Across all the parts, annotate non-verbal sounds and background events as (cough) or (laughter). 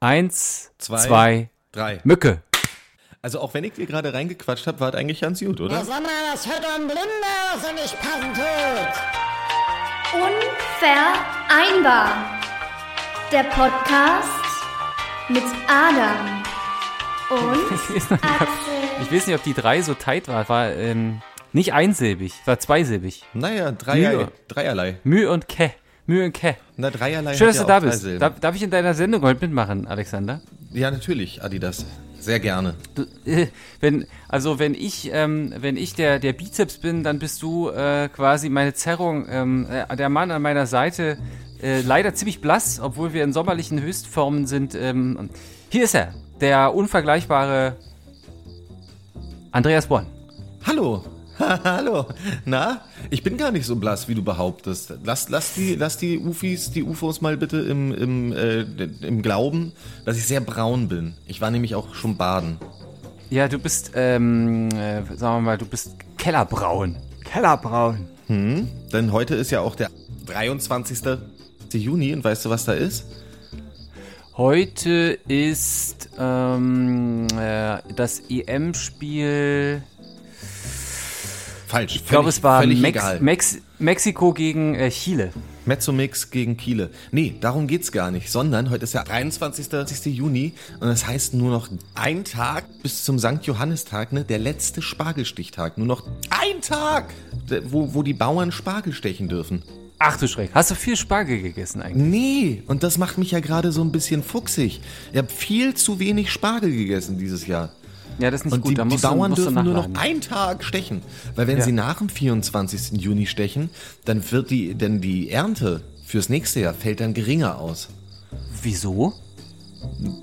Eins, Zwei. zwei, Drei. Mücke. Also auch wenn ich dir gerade reingequatscht habe, war es eigentlich ganz gut, oder? Ja, sag mal, das hört doch ein Blinder, was er nicht passen tut. Unvereinbar. Der Podcast mit Adam und (laughs) Ich weiß, nicht, ob, Axel. ich weiß nicht, ob die drei so tight war. War ähm, nicht einsilbig, war zweisilbig. Naja, dreier, Mühe. dreierlei. Mühe und Ke. Mühe und Ke. Na, dreierlei Schön, dass du da bist. Darf, darf ich in deiner Sendung heute mitmachen, Alexander? Ja, natürlich, Adidas. Sehr gerne. Du, äh, wenn, also wenn ich, ähm, wenn ich der, der Bizeps bin, dann bist du äh, quasi meine Zerrung. Ähm, äh, der Mann an meiner Seite, äh, leider ziemlich blass, obwohl wir in sommerlichen Höchstformen sind. Ähm, hier ist er, der unvergleichbare Andreas Born. Hallo. (laughs) Hallo. Na, ich bin gar nicht so blass, wie du behauptest. Lass, lass, die, lass die Ufis, die UFOs mal bitte im, im, äh, im Glauben, dass ich sehr braun bin. Ich war nämlich auch schon baden. Ja, du bist, ähm, äh, sagen wir mal, du bist Kellerbraun. Kellerbraun. Denn heute ist ja auch der 23. Juni und weißt du, was da ist? Heute ist ähm, äh, das EM-Spiel. Falsch. Ich glaube, es war Mex. Mex Mexiko gegen äh, Chile. Mezzomix gegen Kiele. Nee, darum geht's gar nicht, sondern heute ist ja 23. Juni und das heißt nur noch ein Tag bis zum St. Johannistag, ne, der letzte Spargelstichtag. Nur noch ein Tag, der- wo, wo die Bauern Spargel stechen dürfen. Ach du Schreck. Hast du viel Spargel gegessen eigentlich? Nee, und das macht mich ja gerade so ein bisschen fuchsig. Ich habe viel zu wenig Spargel gegessen dieses Jahr. Ja, das ist nicht Und gut. die, da die Bauern dürfen nur noch einen Tag stechen. Weil wenn Ja. sie nach dem 24. Juni stechen, dann wird die, denn die Ernte fürs nächste Jahr fällt dann geringer aus. Wieso?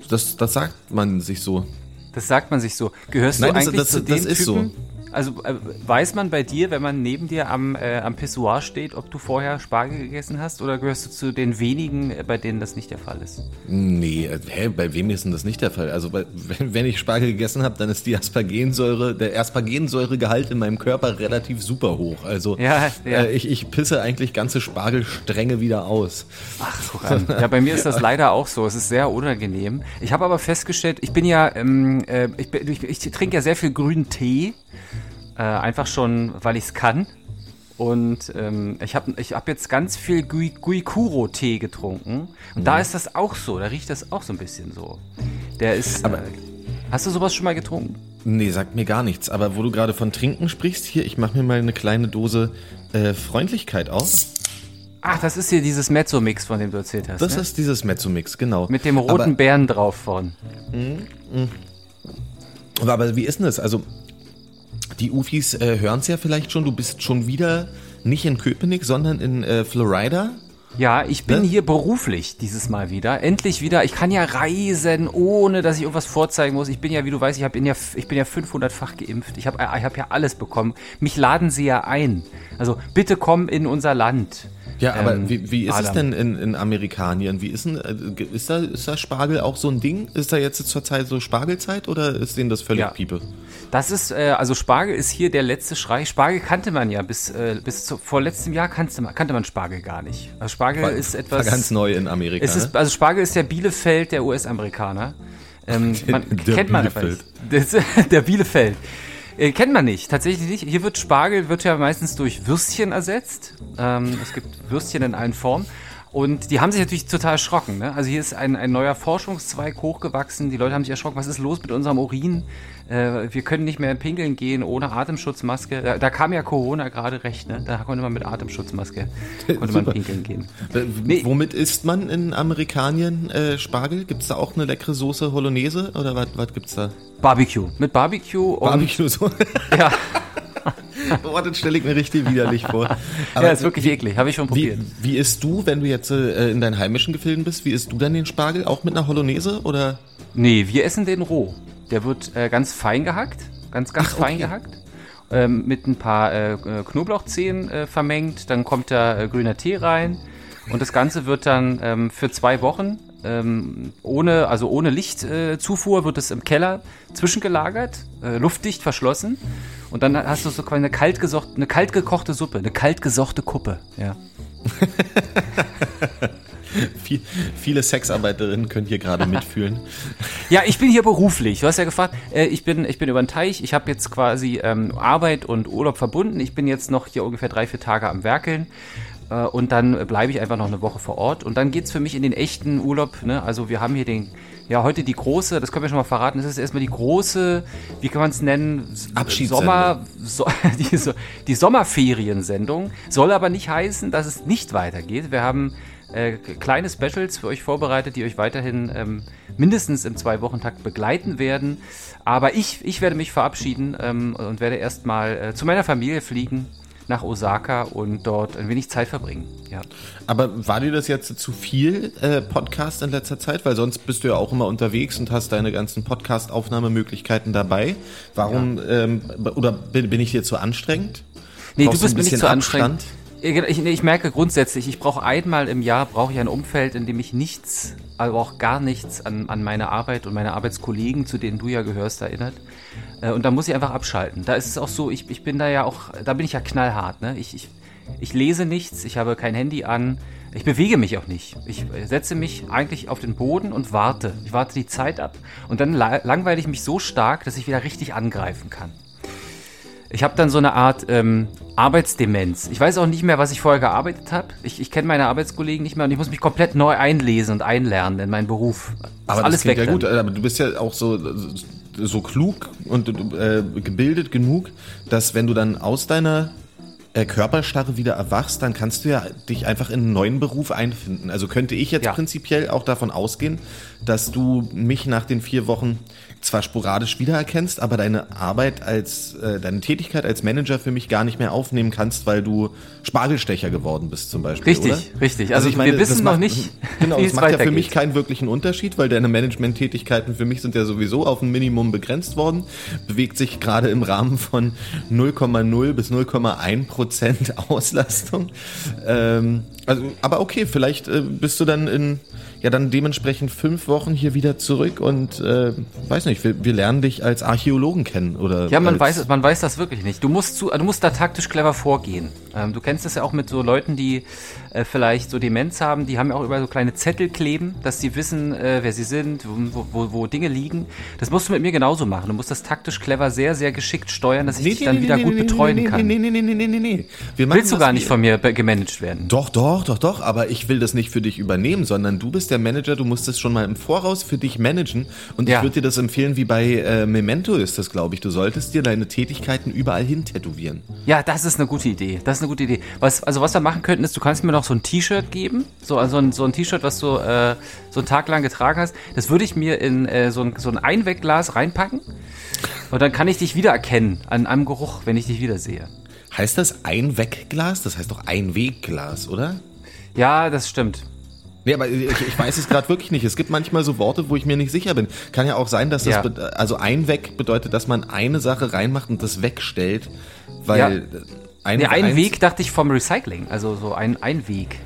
Das, das sagt man sich so. Das sagt man sich so. Gehörst Nein, du eigentlich das- zu das den ist so. Also äh, weiß man bei dir, wenn man neben dir am, äh, am Pissoir steht, ob du vorher Spargel gegessen hast oder gehörst du zu den wenigen, äh, bei denen das nicht der Fall ist? Nee, äh, hä, bei wem ist denn das nicht der Fall? Also bei, (laughs) wenn, wenn ich Spargel gegessen habe, dann ist die Aspargensäure, der Aspargensäuregehalt in meinem Körper relativ super hoch. Also Ja, ja. Äh, ich, ich pisse eigentlich ganze Spargelstränge wieder aus. Guck an. Ja, bei mir ist das leider auch so. Es ist sehr unangenehm. Ich habe aber festgestellt, ich bin ja, ähm, äh, ich, ich, ich trinke ja sehr viel grünen Tee. Äh, einfach schon, weil ich es kann. Und ähm, ich habe ich hab jetzt ganz viel Gui, Guikuro-Tee getrunken. Und Mhm. da ist das auch so. Da riecht das auch so ein bisschen so. Der ist. Aber- äh, hast du sowas schon mal getrunken? Nee, sagt mir gar nichts. Aber wo du gerade von Trinken sprichst, hier, ich mache mir mal eine kleine Dose äh, Freundlichkeit auf. Ach, das ist hier dieses Mezzo-Mix, von dem du erzählt hast. Das ne? ist dieses Mezzomix, genau. Mit dem roten aber, Bären drauf vorn. aber, aber wie ist denn das? Also, die Ufis äh, hören es ja vielleicht schon, du bist schon wieder nicht in Köpenick, sondern in äh, Florida. Ja, ich bin Ne? hier beruflich dieses Mal wieder. Endlich wieder. Ich kann ja reisen, ohne dass ich irgendwas vorzeigen muss. Ich bin ja, wie du weißt, ich, hab, bin, ja, ich bin ja 500-fach geimpft. Ich habe ich hab ja alles bekommen. Mich laden sie ja ein. Also bitte komm in unser Land. Ja, aber Ähm, wie, wie ist es Adam. denn in, in Amerikanien? Wie ist denn, äh, ist da, ist da Spargel auch so ein Ding? Ist da jetzt zur Zeit so Spargelzeit oder ist denen das völlig Ja. Piepe? Das ist, äh, also Spargel ist hier der letzte Schrei. Spargel kannte man ja bis, äh, bis zu, vor letztem Jahr kannte man, kannte man Spargel gar nicht. Also Spargel War, ist war etwas. ganz neu in Amerika. Es ist, also Spargel ist der Bielefeld der US-Amerikaner. Ähm, (laughs) man, Der kennt man einfach Bielefeld. nicht. Das, (laughs) der Bielefeld. Äh, kennt man nicht, tatsächlich nicht. Hier wird Spargel wird ja meistens durch Würstchen ersetzt. Ähm, es gibt Würstchen in allen Formen. Und die haben sich natürlich total erschrocken. Ne? Also hier ist ein, ein neuer Forschungszweig hochgewachsen. Die Leute haben sich erschrocken, was ist los mit unserem Urin? Äh, wir können nicht mehr pinkeln gehen ohne Atemschutzmaske. Da, da kam ja Corona gerade recht. Ne? Da konnte man mit Atemschutzmaske (laughs) konnte man pinkeln gehen. Äh, Nee. Womit isst man in Amerikanien äh, Spargel? Gibt's da auch eine leckere Soße Hollandaise oder was, was gibt's da? Barbecue. Mit Barbecue und Barbecue so. Ja, (laughs) (laughs) Boah, das stelle ich mir richtig widerlich vor. (laughs) ja, ist wirklich eklig. Habe ich schon Wie, probiert. wie isst du, wenn du jetzt äh, in deinen heimischen Gefilden bist, wie isst du dann den Spargel? Auch mit einer Hollandaise oder? Nee, wir essen den roh. Der wird äh, ganz fein gehackt. Ganz, ganz Ach, okay. fein gehackt. Ähm, mit ein paar äh, äh, Knoblauchzehen äh, vermengt. Dann kommt da grüner Tee rein. Und das Ganze wird dann ähm, für zwei Wochen ähm, ohne, also ohne Lichtzufuhr äh, wird es im Keller zwischengelagert, äh, luftdicht verschlossen. Und dann hast du so quasi eine kalt, gesocht, eine kalt gekochte Suppe, eine kalt gesochte Kuppe. Ja. (laughs) Viel, viele Sexarbeiterinnen können hier gerade mitfühlen. (laughs) Ja, ich bin hier beruflich. Du hast ja gefragt, äh, ich, bin, ich bin über den Teich. Ich habe jetzt quasi ähm, Arbeit und Urlaub verbunden. Ich bin jetzt noch hier ungefähr drei, vier Tage am Werkeln. Äh, und dann bleibe ich einfach noch eine Woche vor Ort. Und dann geht es für mich in den echten Urlaub. Ne? Also wir haben hier den, ja, heute die große, das können wir schon mal verraten, das ist erstmal die große, wie kann man es nennen? Sommer, so, (laughs) die, so- die Sommerferiensendung. Soll aber nicht heißen, dass es nicht weitergeht. Wir haben äh, kleine Specials für euch vorbereitet, die euch weiterhin ähm, mindestens im Zwei-Wochen-Takt begleiten werden. Aber ich, ich werde mich verabschieden ähm, und werde erstmal äh, zu meiner Familie fliegen nach Osaka und dort ein wenig Zeit verbringen. Ja. Aber war dir das jetzt zu viel äh, Podcast in letzter Zeit? Weil sonst bist du ja auch immer unterwegs und hast deine ganzen Podcast-Aufnahmemöglichkeiten dabei. Warum, ähm, oder bin, bin ich dir zu anstrengend? Nee, Brauchst du bist ein mir nicht bisschen zu anstrengend. Abstand? Ich, ich, ich merke grundsätzlich, ich brauche einmal im Jahr brauche ich ein Umfeld, in dem ich nichts, aber auch gar nichts an, an meine Arbeit und meine Arbeitskollegen, zu denen du ja gehörst, erinnert. Äh, Und da muss ich einfach abschalten. Da ist es auch so, ich, ich bin da ja auch, da bin ich ja knallhart. Ne? Ich, ich, ich lese nichts, ich habe kein Handy an, ich bewege mich auch nicht. Ich setze mich eigentlich auf den Boden und warte. Ich warte die Zeit ab und dann la langweile ich mich so stark, dass ich wieder richtig angreifen kann. Ich habe dann so eine Art ähm, Arbeitsdemenz. Ich weiß auch nicht mehr, was ich vorher gearbeitet habe. Ich, ich kenne meine Arbeitskollegen nicht mehr und ich muss mich komplett neu einlesen und einlernen in meinen Beruf. Das Aber ist alles das weg. ja gut, aber du bist ja auch so, so klug und äh, gebildet genug, dass wenn du dann aus deiner äh, Körperstarre wieder erwachst, dann kannst du ja dich einfach in einen neuen Beruf einfinden. Also könnte ich jetzt Ja. prinzipiell auch davon ausgehen, dass du mich nach den vier Wochen zwar sporadisch wiedererkennst, aber deine Arbeit als, äh, deine Tätigkeit als Manager für mich gar nicht mehr aufnehmen kannst, weil du Spargelstecher geworden bist zum Beispiel. Richtig, oder? richtig. Also wir das wissen noch macht- nicht, (laughs) genau, das es macht ja für mich keinen wirklichen Unterschied, weil deine Management-Tätigkeiten für mich sind ja sowieso auf ein Minimum begrenzt worden. Bewegt sich gerade im Rahmen von 0,0 bis 0,1 Prozent (laughs) Auslastung. Ähm, also, aber okay, vielleicht äh, bist du dann in ja dann dementsprechend fünf Wochen hier wieder zurück und äh, weiß nicht, wir, wir lernen dich als Archäologen kennen oder Ja, man weiß, es- man weiß das wirklich nicht. Du musst, zu, du musst da taktisch clever vorgehen. Ähm, du kennst das ja auch mit so Leuten, die äh, vielleicht so Demenz haben, die haben ja auch über so kleine Zettel kleben, dass sie wissen, äh, wer sie sind, wo, wo, wo Dinge liegen. Das musst du mit mir genauso machen. Du musst das taktisch clever sehr, sehr geschickt steuern, dass ich dich dann wieder gut betreuen nee, kann. Nee, nee, nee, nee, nee, nee, nee. Willst du gar nicht von mir gemanagt werden? Doch, doch, doch, doch, aber ich will das nicht für dich übernehmen, sondern du bist der Manager, du musst es schon mal im Voraus für dich managen und Ja. ich würde dir das empfehlen, wie bei äh, Memento ist das, glaube ich. Du solltest dir deine Tätigkeiten überall hin tätowieren. Ja, das ist eine gute Idee. Das ist eine gute Idee. Was, also was wir machen könnten, ist, du kannst mir noch so ein T-Shirt geben. So, also ein, so ein T-Shirt, was du äh, so einen Tag lang getragen hast. Das würde ich mir in äh, so, ein, so ein Einwegglas reinpacken. Und dann kann ich dich wiedererkennen an einem Geruch, wenn ich dich wiedersehe. Heißt das ein Wegglas? Das heißt doch ein Wegglas, oder? Ja, das stimmt. Nee, aber ich, ich weiß es gerade wirklich nicht. Es gibt manchmal so Worte, wo ich mir nicht sicher bin. Kann ja auch sein, dass das, Ja. also ein Weg bedeutet, dass man eine Sache reinmacht und das wegstellt, weil Ja. äh, ein, Nee, ein Weg dachte ich vom Recycling. Also so ein, ein Weg.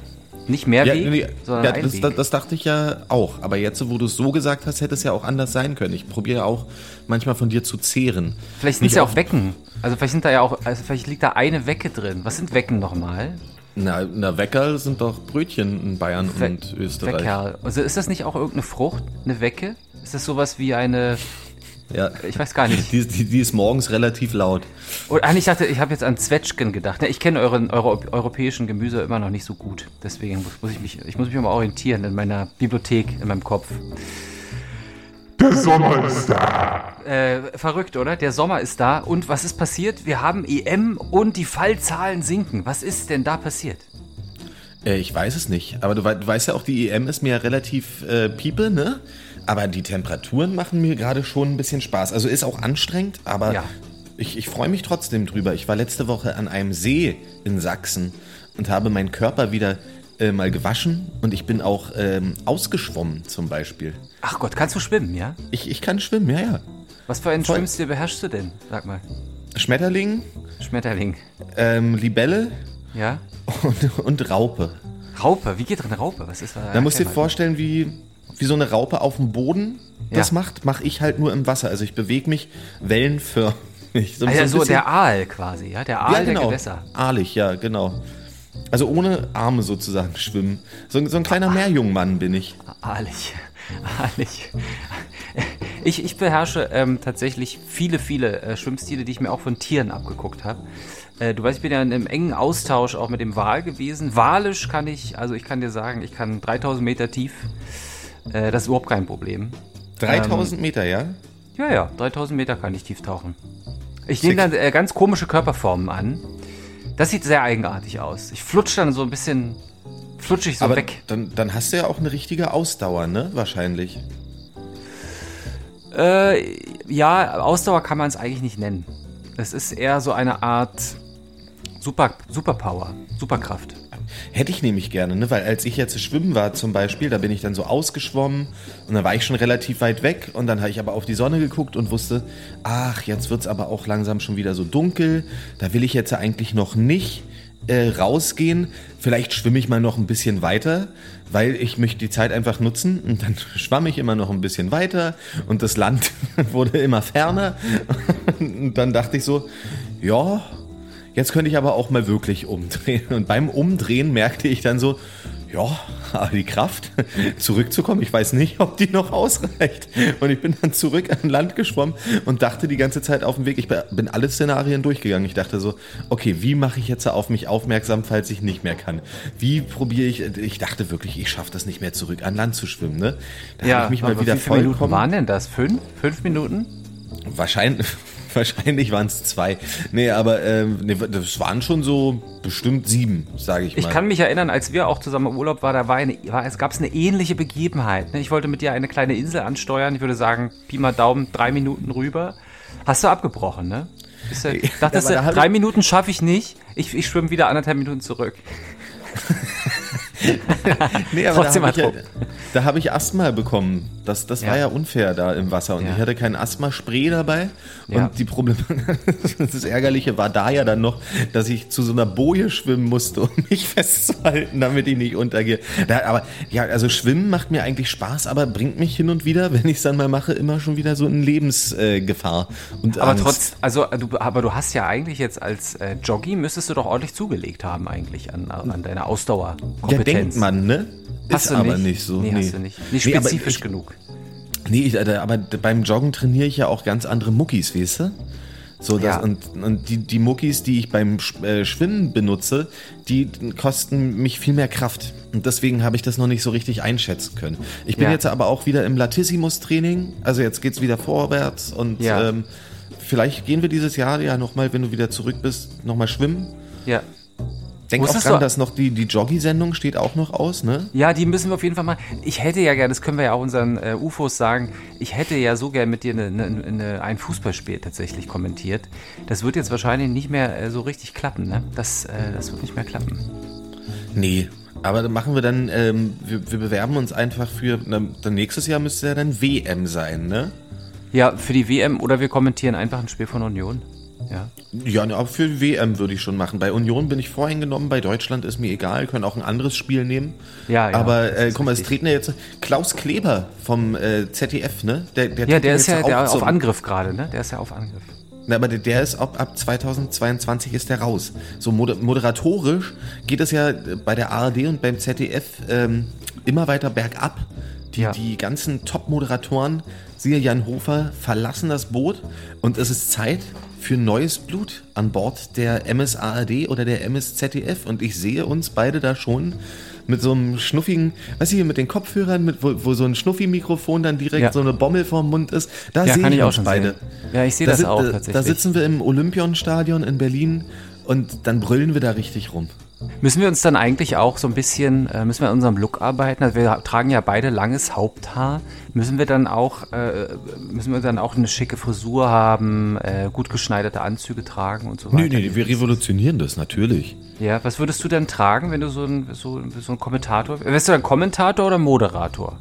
Nicht mehr Ja, Weg, nee, sondern ja ein das, Weg. das, das dachte ich ja auch. Aber jetzt, wo du es so gesagt hast, hätte es ja auch anders sein können. Ich probiere auch manchmal von dir zu zehren. vielleicht sind es ja auch Wecken. Also vielleicht sind da ja auch, also vielleicht liegt da eine Wecke drin. Was sind Wecken nochmal? Na, na, Wecker sind doch Brötchen in Bayern We- und Österreich. Weckerl. Also ist das nicht auch irgendeine Frucht? Eine Wecke? Ist das sowas wie eine. Ja. Ich weiß gar nicht. (laughs) Die, die, die ist morgens relativ laut. Oder eigentlich dachte ich, habe jetzt an Zwetschgen gedacht. Ich kenne euren, eure europäischen Gemüse immer noch nicht so gut. Deswegen muss, muss ich mich, ich muss mich mal orientieren in meiner Bibliothek, in meinem Kopf. Der Sommer ist da. Äh, verrückt, oder? Der Sommer ist da. Und was ist passiert? Wir haben EM und die Fallzahlen sinken. Was ist denn da passiert? Äh, ich weiß es nicht. Aber du, wei- du weißt ja auch, die EM ist mir ja relativ äh, piepe, ne? Aber die Temperaturen machen mir gerade schon ein bisschen Spaß. Also ist auch anstrengend, aber Ja. ich, ich freue mich trotzdem drüber. Ich war letzte Woche an einem See in Sachsen und habe meinen Körper wieder äh, mal gewaschen und ich bin auch ähm, ausgeschwommen zum Beispiel. Ach Gott, kannst du schwimmen, ja? Ich, ich kann schwimmen, ja, ja. Was für einen Voll. Schwimmstil beherrschst du denn? Sag mal. Schmetterling, Schmetterling. ähm, Libelle Ja? und, und Raupe. Raupe. Wie geht denn Raupe? Was ist da? Da musst du dir vorstellen, wie, wie so eine Raupe auf dem Boden das Ja. macht, mache ich halt nur im Wasser. Also ich bewege mich wellenförmig. So, ja, ein so bisschen- der Aal quasi, ja? Der Aal ja, genau. der Gewässer. Aalig, ja, genau. Also ohne Arme sozusagen schwimmen. So, so ein kleiner Meerjungmann bin ich. Ehrlich, ehrlich. Ich, ich beherrsche ähm, tatsächlich viele, viele äh, Schwimmstile, die ich mir auch von Tieren abgeguckt habe. Äh, du weißt, ich bin ja in einem engen Austausch auch mit dem Wal gewesen. Walisch kann ich, also ich kann dir sagen, ich kann 3000 Meter tief. Äh, das ist überhaupt kein Problem. 3000 Meter, ja? Ja, ja, 3000 Meter kann ich tief tauchen. Ich nehme dann äh, ganz komische Körperformen an. Das sieht sehr eigenartig aus. Ich flutsch dann so ein bisschen, flutsch ich so Aber weg. Dann, dann hast du ja auch eine richtige Ausdauer, ne? Wahrscheinlich. Äh, ja, Ausdauer kann man es eigentlich nicht nennen. Es ist eher so eine Art Super, Superpower, Superkraft. Hätte ich nämlich gerne, ne? Weil als ich jetzt schwimmen war zum Beispiel, da bin ich dann so ausgeschwommen und dann war ich schon relativ weit weg und dann habe ich aber auf die Sonne geguckt und wusste, ach, jetzt wird es aber auch langsam schon wieder so dunkel. Da will ich jetzt eigentlich noch nicht äh, rausgehen. Vielleicht schwimme ich mal noch ein bisschen weiter, weil ich möchte die Zeit einfach nutzen. Und dann (laughs) schwamm ich immer noch ein bisschen weiter und das Land (laughs) wurde immer ferner. (laughs) Und dann dachte ich so, ja, Jetzt könnte ich aber auch mal wirklich umdrehen. Und beim Umdrehen merkte ich dann so, ja, aber die Kraft, zurückzukommen, ich weiß nicht, ob die noch ausreicht. Und ich bin dann zurück an Land geschwommen und dachte die ganze Zeit auf dem Weg, ich bin alle Szenarien durchgegangen. Ich dachte so, okay, wie mache ich jetzt auf mich aufmerksam, falls ich nicht mehr kann? Wie probiere ich, ich dachte wirklich, ich schaffe das nicht mehr zurück an Land zu schwimmen. Ne? Da habe ich mich mal wieder wie viele Minuten vollkommen... waren denn das? Fünf? Fünf Minuten? Wahrscheinlich, (laughs) wahrscheinlich waren es zwei. Nee, aber ähm, nee, das waren schon so bestimmt sieben, sage ich mal. Ich kann mich erinnern, als wir auch zusammen im Urlaub waren, da war eine, war, es gab eine ähnliche Begebenheit. Ne? Ich wollte mit dir eine kleine Insel ansteuern. Ich würde sagen, Pi mal Daumen, drei Minuten rüber. Hast du abgebrochen, ne? Bist du, dachtest da du, hab drei ich- Minuten schaffe ich nicht. Ich, ich schwimme wieder anderthalb Minuten zurück. (laughs) Nee, aber Trotzdem da habe ich, ja, da hab ich Asthma bekommen. Das, das war Ja. ja unfair da im Wasser. Und Ja. ich hatte kein Asthma-Spray dabei. Ja. Und die Probleme, (laughs) das Ärgerliche war da ja dann noch, dass ich zu so einer Boje schwimmen musste, um mich (laughs) festzuhalten, damit ich nicht untergehe. Da, aber ja, also Schwimmen macht mir eigentlich Spaß, aber bringt mich hin und wieder, wenn ich es dann mal mache, immer schon wieder so in Lebensgefahr. und Aber Angst. trotz, also du, aber du hast ja eigentlich jetzt als äh, Joggi müsstest du doch ordentlich zugelegt haben eigentlich an, an deiner Ja, Ausdauerkompetenz. denkt man, ne? Hast Ist aber nicht? nicht so. Nee, hast du nicht. Nicht Nee, spezifisch ich- genug. Nee, ich, Alter, aber beim Joggen trainiere ich ja auch ganz andere Muckis, weißt du? So, das, Ja. und, und die, die Muckis, die ich beim äh, Schwimmen benutze, die kosten mich viel mehr Kraft. Und deswegen habe ich das noch nicht so richtig einschätzen können. Ich bin Ja. jetzt aber auch wieder im Latissimus-Training. Also jetzt geht's wieder vorwärts und Ja. ähm, vielleicht gehen wir dieses Jahr ja nochmal, wenn du wieder zurück bist, nochmal schwimmen. Ja. Denk auch Wusstest dran, du- dass noch die, die Joggi-Sendung steht auch noch aus, ne? Ja, die müssen wir auf jeden Fall mal. Ich hätte ja gerne, das können wir ja auch unseren äh, UFOs sagen, ich hätte ja so gern mit dir eine, eine, eine, ein Fußballspiel tatsächlich kommentiert. Das wird jetzt wahrscheinlich nicht mehr äh, so richtig klappen, ne? Das, äh, das wird nicht mehr klappen. Nee, aber dann machen wir dann, ähm, wir, wir bewerben uns einfach für, na, dann nächstes Jahr müsste ja dann WM sein, ne? Ja, für die WM oder wir kommentieren einfach ein Spiel von Union. Ja. Ja, ne, aber für WM würde ich schon machen. Bei Union bin ich voreingenommen, bei Deutschland ist mir egal, können auch ein anderes Spiel nehmen. Ja, ja, Aber äh, guck mal, es treten ja jetzt Klaus Kleber vom äh, ZDF, ne? Der, der Ja, der ist ja der auf Angriff gerade, ne? Der ist ja auf Angriff. Na, aber der, der ist ab, ab 2022 ist der raus. So moder moderatorisch geht es ja bei der ARD und beim ZDF ähm, immer weiter bergab. Die, Ja. die ganzen Top-Moderatoren, siehe Jan Hofer, verlassen das Boot und es ist Zeit für neues Blut an Bord der MSARD oder der MSZDF. Und ich sehe uns beide da schon mit so einem schnuffigen, weißt du, hier mit den Kopfhörern, mit, wo, wo so ein Schnuffi-Mikrofon dann direkt Ja. so eine Bommel vorm Mund ist. Da Ja, sehe kann ich ich auch uns schon beide. sehen. Ja, ich sehe Da das auch da- tatsächlich. Da sitzen wir im Olympiastadion in Berlin und dann brüllen wir da richtig rum. Müssen wir uns dann eigentlich auch so ein bisschen, äh, müssen wir an unserem Look arbeiten? Also wir tragen ja beide langes Haupthaar. Müssen wir dann auch, äh, müssen wir dann auch eine schicke Frisur haben, äh, gut geschneiderte Anzüge tragen und so weiter? wir revolutionieren das natürlich. Ja, was würdest du denn tragen, wenn du so ein, so, so ein Kommentator, wärst du dann Kommentator oder Moderator?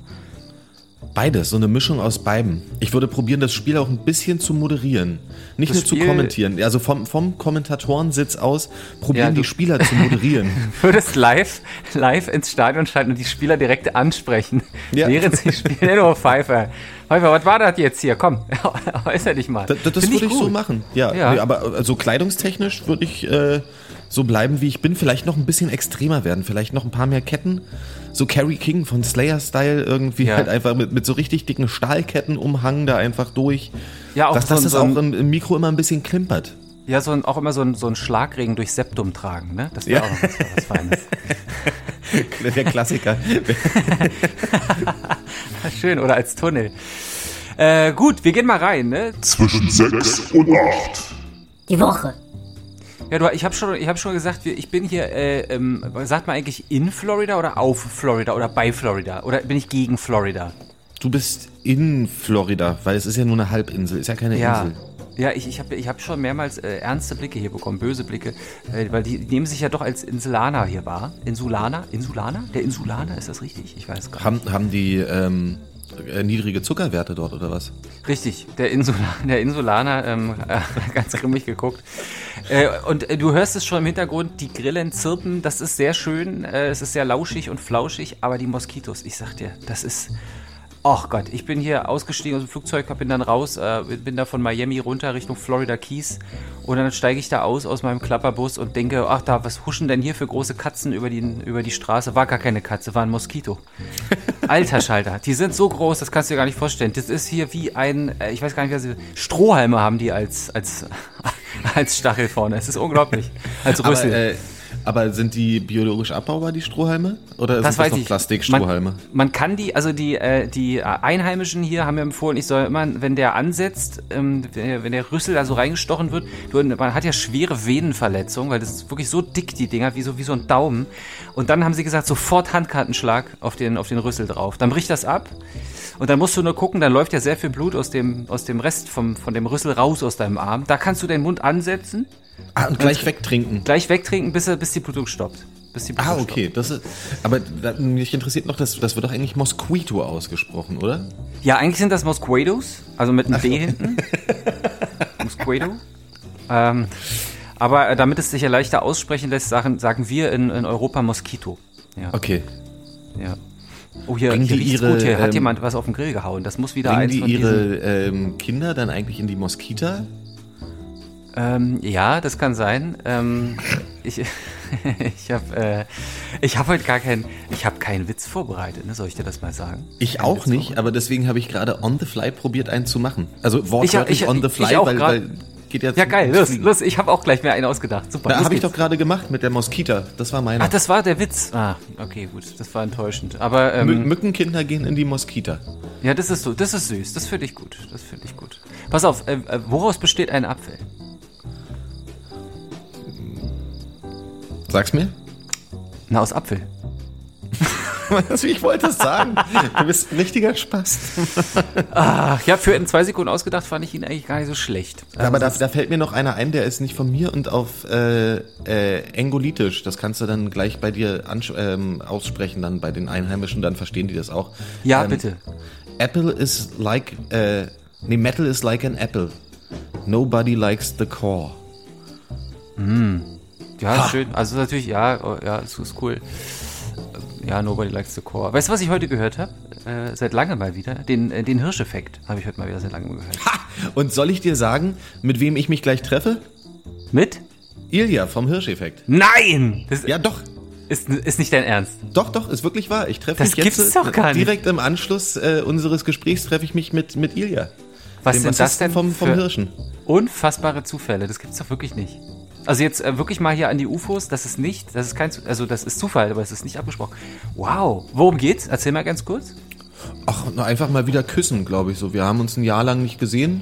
Beides, so eine Mischung aus beiden. Ich würde probieren, das Spiel auch ein bisschen zu moderieren. Nicht nur zu Spiel- kommentieren. Also vom, vom Kommentatorensitz aus probieren Ja, die Spieler zu moderieren. (laughs) Würdest live, live ins Stadion schalten und die Spieler direkt ansprechen, Ja. während sie spielen. Nur Pfeifer, Holger, was war das jetzt hier? Komm, (laughs) äußer dich mal. Das, das Find würde ich, so gut. machen. Ja, Ja. Nee, aber äh, so kleidungstechnisch würde ich äh, so bleiben, wie ich bin. Vielleicht noch ein bisschen extremer werden. Vielleicht noch ein paar mehr Ketten. So Carrie King von Slayer-Style irgendwie Ja. halt einfach mit, mit so richtig dicken Stahlketten umhangen da einfach durch. Ja, auch dass, so dass das so auch im, im Mikro immer ein bisschen klimpert. Ja, so ein, auch immer so ein, so ein Schlagregen durch Septum tragen, ne? Das wäre Ja. auch noch was, was Feines. (laughs) Der Klassiker. (laughs) Schön, oder als Tunnel. Äh, gut, wir gehen mal rein, ne? Zwischen 6 und 8. Die Woche. Ja, du, ich habe schon, ich hab schon gesagt, ich bin hier, äh, ähm, sagt man eigentlich in Florida oder auf Florida oder bei Florida? Oder bin ich gegen Florida? Du bist in Florida, weil es ist ja nur eine Halbinsel, ist ja keine Ja. Insel. Ja, ich, ich habe ich hab schon mehrmals äh, ernste Blicke hier bekommen, böse Blicke, äh, weil die nehmen sich ja doch als Insulaner hier wahr. Insulaner? Insulaner? Der Insulaner, ist das richtig? Ich weiß gar nicht. Haben, haben die ähm, äh, niedrige Zuckerwerte dort oder was? Richtig, der, Insula, (laughs) der Insulaner, ähm, äh, (laughs) ganz grimmig geguckt. Äh, und äh, du hörst es schon im Hintergrund, die Grillen zirpen, das ist sehr schön, es ist sehr lauschig und flauschig, aber die Moskitos, ich sag dir, das ist... Ach Gott, ich bin hier ausgestiegen aus dem Flugzeug, bin dann raus, äh, bin da von Miami runter Richtung Florida Keys und dann steige ich da aus aus meinem Klapperbus und denke, ach da, was huschen denn hier für große Katzen über die, über die Straße? War gar keine Katze, war ein Moskito. (laughs) Alter Schalter, die sind so groß, das kannst du dir gar nicht vorstellen. Das ist hier wie ein, äh, ich weiß gar nicht, wie sie, Strohhalme haben die als, als, (laughs) als Stachel vorne. Es ist unglaublich. Als Aber, Rüssel. äh, aber sind die biologisch abbaubar, die Strohhalme? Oder sind das das weiß noch ich. Plastikstrohhalme? Man, man kann die, also die, äh, die Einheimischen hier haben mir empfohlen, ich soll immer, wenn der ansetzt, ähm, wenn, der- wenn der Rüssel da so reingestochen wird, du, man hat ja schwere Venenverletzungen, weil das ist wirklich so dick, die Dinger, wie so, wie so ein Daumen. Und dann haben sie gesagt, sofort Handkartenschlag auf den, auf den Rüssel drauf. Dann bricht das ab. Und dann musst du nur gucken, dann läuft ja sehr viel Blut aus dem, aus dem Rest vom, von dem Rüssel raus aus deinem Arm. Da kannst du den Mund ansetzen, Ah, und gleich wegtrinken. gleich wegtrinken, bis, bis die Blutung stoppt. Bis die Blutung Ah, okay. Das ist, aber mich interessiert noch, das, das wird doch eigentlich Mosquito ausgesprochen, oder? Ja, eigentlich sind das Mosquitos, also mit einem D hinten. (laughs) Mosquito. Ähm, aber äh, damit es sich ja leichter aussprechen lässt, sagen, sagen wir in, in Europa Moskito. Ja, Okay. ja. Oh, hier, Bringen die ihre, gut. Hier hat ähm, jemand was auf den Grill gehauen. Das muss wieder eins die von ihre ähm, Kinder dann eigentlich in die Moskita? Ähm, ja, das kann sein. Ähm, ich (laughs) ich habe äh, ich hab heute gar keinen... Ich habe keinen Witz vorbereitet, ne? soll ich dir das mal sagen? Ich Keinen auch Witz nicht, aber deswegen habe ich gerade on the fly probiert, einen zu machen. Also Ich- wortwörtlich ich- on the ich fly, auch weil, grad. weil geht jetzt Ja, geil, los, Fliegen. los. Ich habe auch gleich mir einen ausgedacht. Super, Da habe ich doch gerade gemacht mit der Moskita. Das war meiner. Ach, das war der Witz. Ah, okay, gut. Das war enttäuschend. Aber ähm, Mückenkinder gehen in die Moskita. ja, das ist so, das ist süß. Das finde ich gut. Das finde ich gut. Pass auf, äh, äh, woraus besteht ein Apfel? Sag's mir. Na, aus Apfel. Also ich wollte es sagen. Du bist ein richtiger Spaß. Ach ja, für in zwei Sekunden ausgedacht fand ich ihn eigentlich gar nicht so schlecht. Aber da, da fällt mir noch einer ein, der ist nicht von mir und auf äh, äh, Engolitisch. Das kannst du dann gleich bei dir ähm, aussprechen, dann bei den Einheimischen, dann verstehen die das auch. ja, ähm, bitte. Apple is like, äh, nee, Metal is like an apple. Nobody likes the core. Ja, schön. Also natürlich, ja, oh, ja, es ist cool. Ja, Nobody Likes the Core. Weißt du, was ich heute gehört habe? Äh, seit langem mal wieder. Den, äh, den Hirscheffekt habe ich heute mal wieder seit langem gehört. Ha! Und soll ich dir sagen, mit wem ich mich gleich treffe? Mit? Ilja vom Hirscheffekt. Nein! Das Ja, doch. ist, ist nicht dein Ernst. Doch, doch, ist wirklich wahr. Ich treffe Das mich jetzt gibt's doch gar nicht. direkt im Anschluss äh, unseres Gesprächs treffe ich mich mit, mit Ilja. Was sind das denn vom, vom für Hirschen? unfassbare Zufälle? Das gibt's doch wirklich nicht. Also jetzt äh, wirklich mal hier an die UFOs, das ist nicht, das ist kein, also das ist Zufall, aber es ist nicht abgesprochen. Wow, worum geht's? Erzähl mal ganz kurz. Ach, na, einfach mal wieder küssen, glaube ich so. Wir haben uns ein Jahr lang nicht gesehen.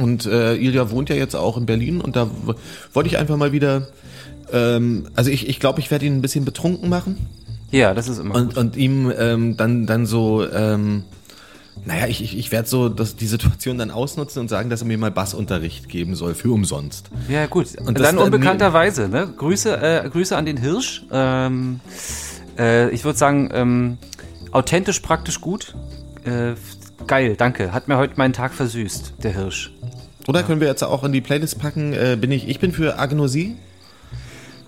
Und äh, Ilja wohnt ja jetzt auch in Berlin und da wollte ich einfach mal wieder. Ähm, also ich ich, glaube, ich werde ihn ein bisschen betrunken machen Ja, das ist immer und, gut. und ihm ähm, dann, dann so. Ähm, naja, ich, ich, ich werde so das, die Situation dann ausnutzen und sagen, dass er mir mal Bassunterricht geben soll, für umsonst. Ja, gut. Und dann unbekannterweise, ne? Grüße, äh, Grüße an den Hirsch. Ähm, äh, ich würde sagen, ähm, authentisch, praktisch gut. Äh, geil, danke. Hat mir heute meinen Tag versüßt, der Hirsch. Oder können wir jetzt auch in die Playlist packen? Äh, bin ich, ich bin für Agnosie.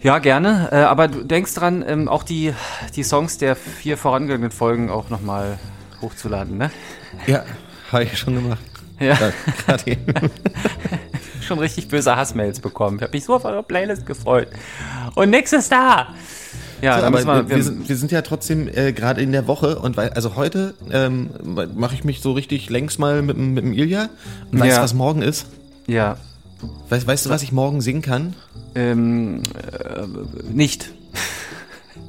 Ja, gerne. Äh, aber du denkst dran, ähm, auch die, die Songs der vier vorangegangenen Folgen auch nochmal hochzuladen, ne? Ja, Habe ich schon gemacht. Ja, gerade (laughs) eben. schon richtig böse Hassmails bekommen. Ich habe mich so auf eure Playlist gefreut. Und nix ist da. Ja, da aber müssen wir, wir, sind, wir sind ja trotzdem äh, gerade in der Woche und weil, also heute ähm, mache ich mich so richtig längs mal mit, dem- mit dem Ilja und weißt Ja. du, was morgen ist? ja, Weißt, weißt du, was ich morgen singen kann? ähm, äh, nicht.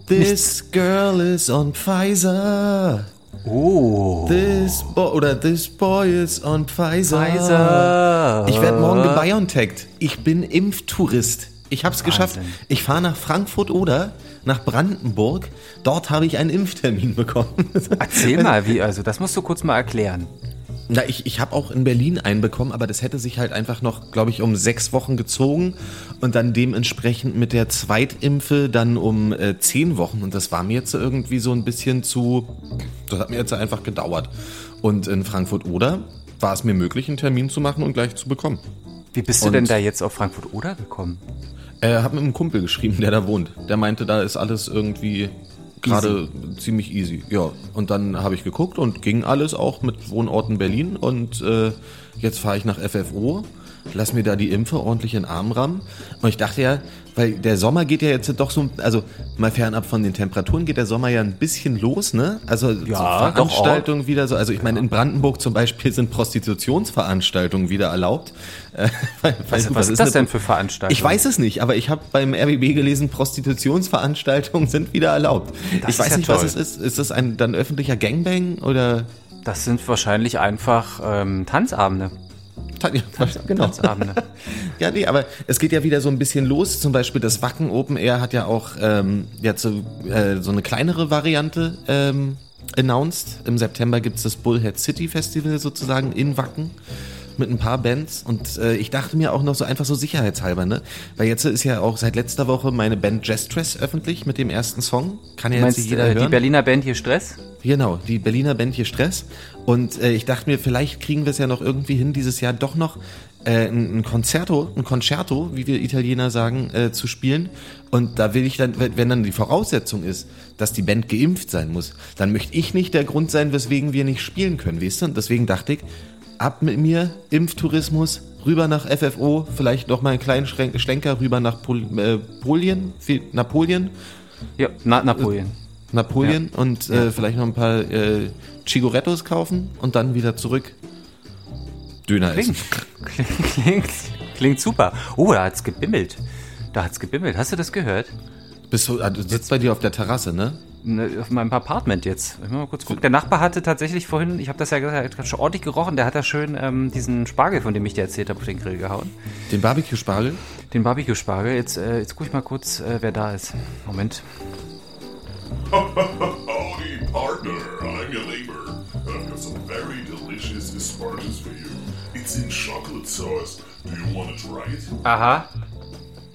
This girl is on Pfizer. Oh. This boy oder this boy is on Pfizer. Pfizer. Ich werde morgen gebionteckt. Ich bin Impftourist. Ich habe es geschafft. Ich fahre nach Frankfurt oder nach Brandenburg. Dort habe ich einen Impftermin bekommen. Erzähl (laughs) mal, wie, also das musst du kurz mal erklären. Na, ich, ich habe auch in Berlin einen bekommen, aber das hätte sich halt einfach noch, glaube ich, um sechs Wochen gezogen und dann dementsprechend mit der Zweitimpfe dann um äh, zehn Wochen. Und das war mir jetzt irgendwie so ein bisschen zu, das hat mir jetzt einfach gedauert. Und in Frankfurt oder war es mir möglich, einen Termin zu machen und gleich zu bekommen. Wie bist du Und- denn da jetzt auf Frankfurt oder gekommen? Er hat mit einem Kumpel geschrieben, der da wohnt. Der meinte, da ist alles irgendwie gerade ziemlich easy. Ja, und dann habe ich geguckt und ging alles auch mit Wohnorten Berlin. Und äh, jetzt fahre ich nach FFO, lass mir da die Impfe ordentlich in den Arm rammen. Und ich dachte ja, weil der Sommer geht ja jetzt doch so, also mal fernab von den Temperaturen geht der Sommer ja ein bisschen los, ne? Also so Ja, doch Veranstaltungen wieder so. Also ich meine, in Brandenburg zum Beispiel sind Prostitutionsveranstaltungen wieder erlaubt. Äh, (laughs) weil- Was, gut, was ist das denn für Veranstaltungen? ich weiß es nicht, aber ich habe beim RBB gelesen, Prostitutionsveranstaltungen sind wieder erlaubt. Das ich weiß ja nicht, was toll. es ist. Ist das ein dann öffentlicher Gangbang oder Das sind wahrscheinlich einfach ähm, Tanzabende. Ja, (laughs) genau. Tanzabende. Ja, nee, aber es geht ja wieder so ein bisschen los. Zum Beispiel das Wacken Open Air hat ja auch ähm, jetzt so, äh, so eine kleinere Variante ähm, announced. Im September gibt's das Bullhead City Festival sozusagen in Wacken mit ein paar Bands und äh, ich dachte mir auch noch so einfach so sicherheitshalber, ne? Weil jetzt ist ja auch seit letzter Woche meine Band Jazz öffentlich mit dem ersten Song. Kann ja jetzt jeder äh, hören. die Berliner Band hier Stress? Genau, die Berliner Band hier Stress. Und äh, ich dachte mir, vielleicht kriegen wir es ja noch irgendwie hin, dieses Jahr doch noch äh, ein, ein Concerto, ein Concerto, wie wir Italiener sagen, äh, zu spielen. Und da will ich dann, wenn wenn dann die Voraussetzung ist, dass die Band geimpft sein muss, dann möchte ich nicht der Grund sein, weswegen wir nicht spielen können, weißt du? Und deswegen dachte ich, ab mit mir, Impftourismus, rüber nach FFO, vielleicht noch mal einen kleinen Schlenker rüber nach Pol äh, Polien, Napoleon. Ja, Na Napoleon. Napoleon und äh, vielleicht noch ein paar äh, Chigorettos kaufen und dann wieder zurück Döner Klingt, essen. klingt, klingt, super. Oh, da hat's gebimmelt. Da hat's gebimmelt. Hast du das gehört? Bist du, ah, du sitzt bei dir auf der Terrasse, ne? Ne, Auf meinem Apartment jetzt. Ich muss mal kurz gucken. Der Nachbar hatte tatsächlich vorhin, ich habe das ja gesagt, er hat schon ordentlich gerochen. Der hat da schön ähm, diesen Spargel, von dem ich dir erzählt habe, auf den Grill gehauen. Den Barbecue-Spargel? Den Barbecue-Spargel. Jetzt, äh, jetzt gucke ich mal kurz, äh, wer da ist. Moment. Howdy, partner. I'm your neighbor. I've got some very delicious asparagus for you. It's in chocolate sauce. Do you want to try it? Aha.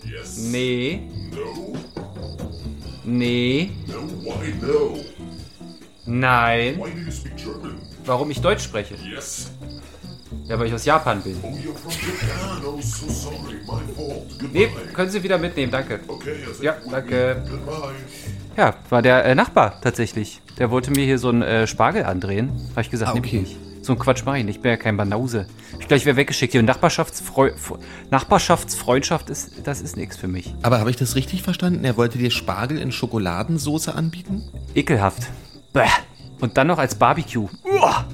Yes. Nee. No. Nee. No. Why no? Nein. Why do you speak German? Warum ich Deutsch spreche? Yes. Ja, weil ich aus Japan bin. Oh, you're from Japan. Oh, so sorry. My fault. Goodbye. Nee, können Sie wieder mitnehmen, danke. Okay, Ja, danke. Goodbye. Ja, war der äh, Nachbar tatsächlich. Der wollte mir hier so einen äh, Spargel andrehen. Habe ich gesagt, Ah, nehm okay. ich nicht. So ein Quatsch mache ich nicht. Ich bin ja kein Banause. Ich gleich wäre weggeschickt. Hier Nachbarschaftsfreu Nachbarschaftsfreundschaft ist, das ist nichts für mich. Aber habe ich das richtig verstanden? Er wollte dir Spargel in Schokoladensoße anbieten? Ekelhaft. Bäh. Und dann noch als Barbecue. Uah.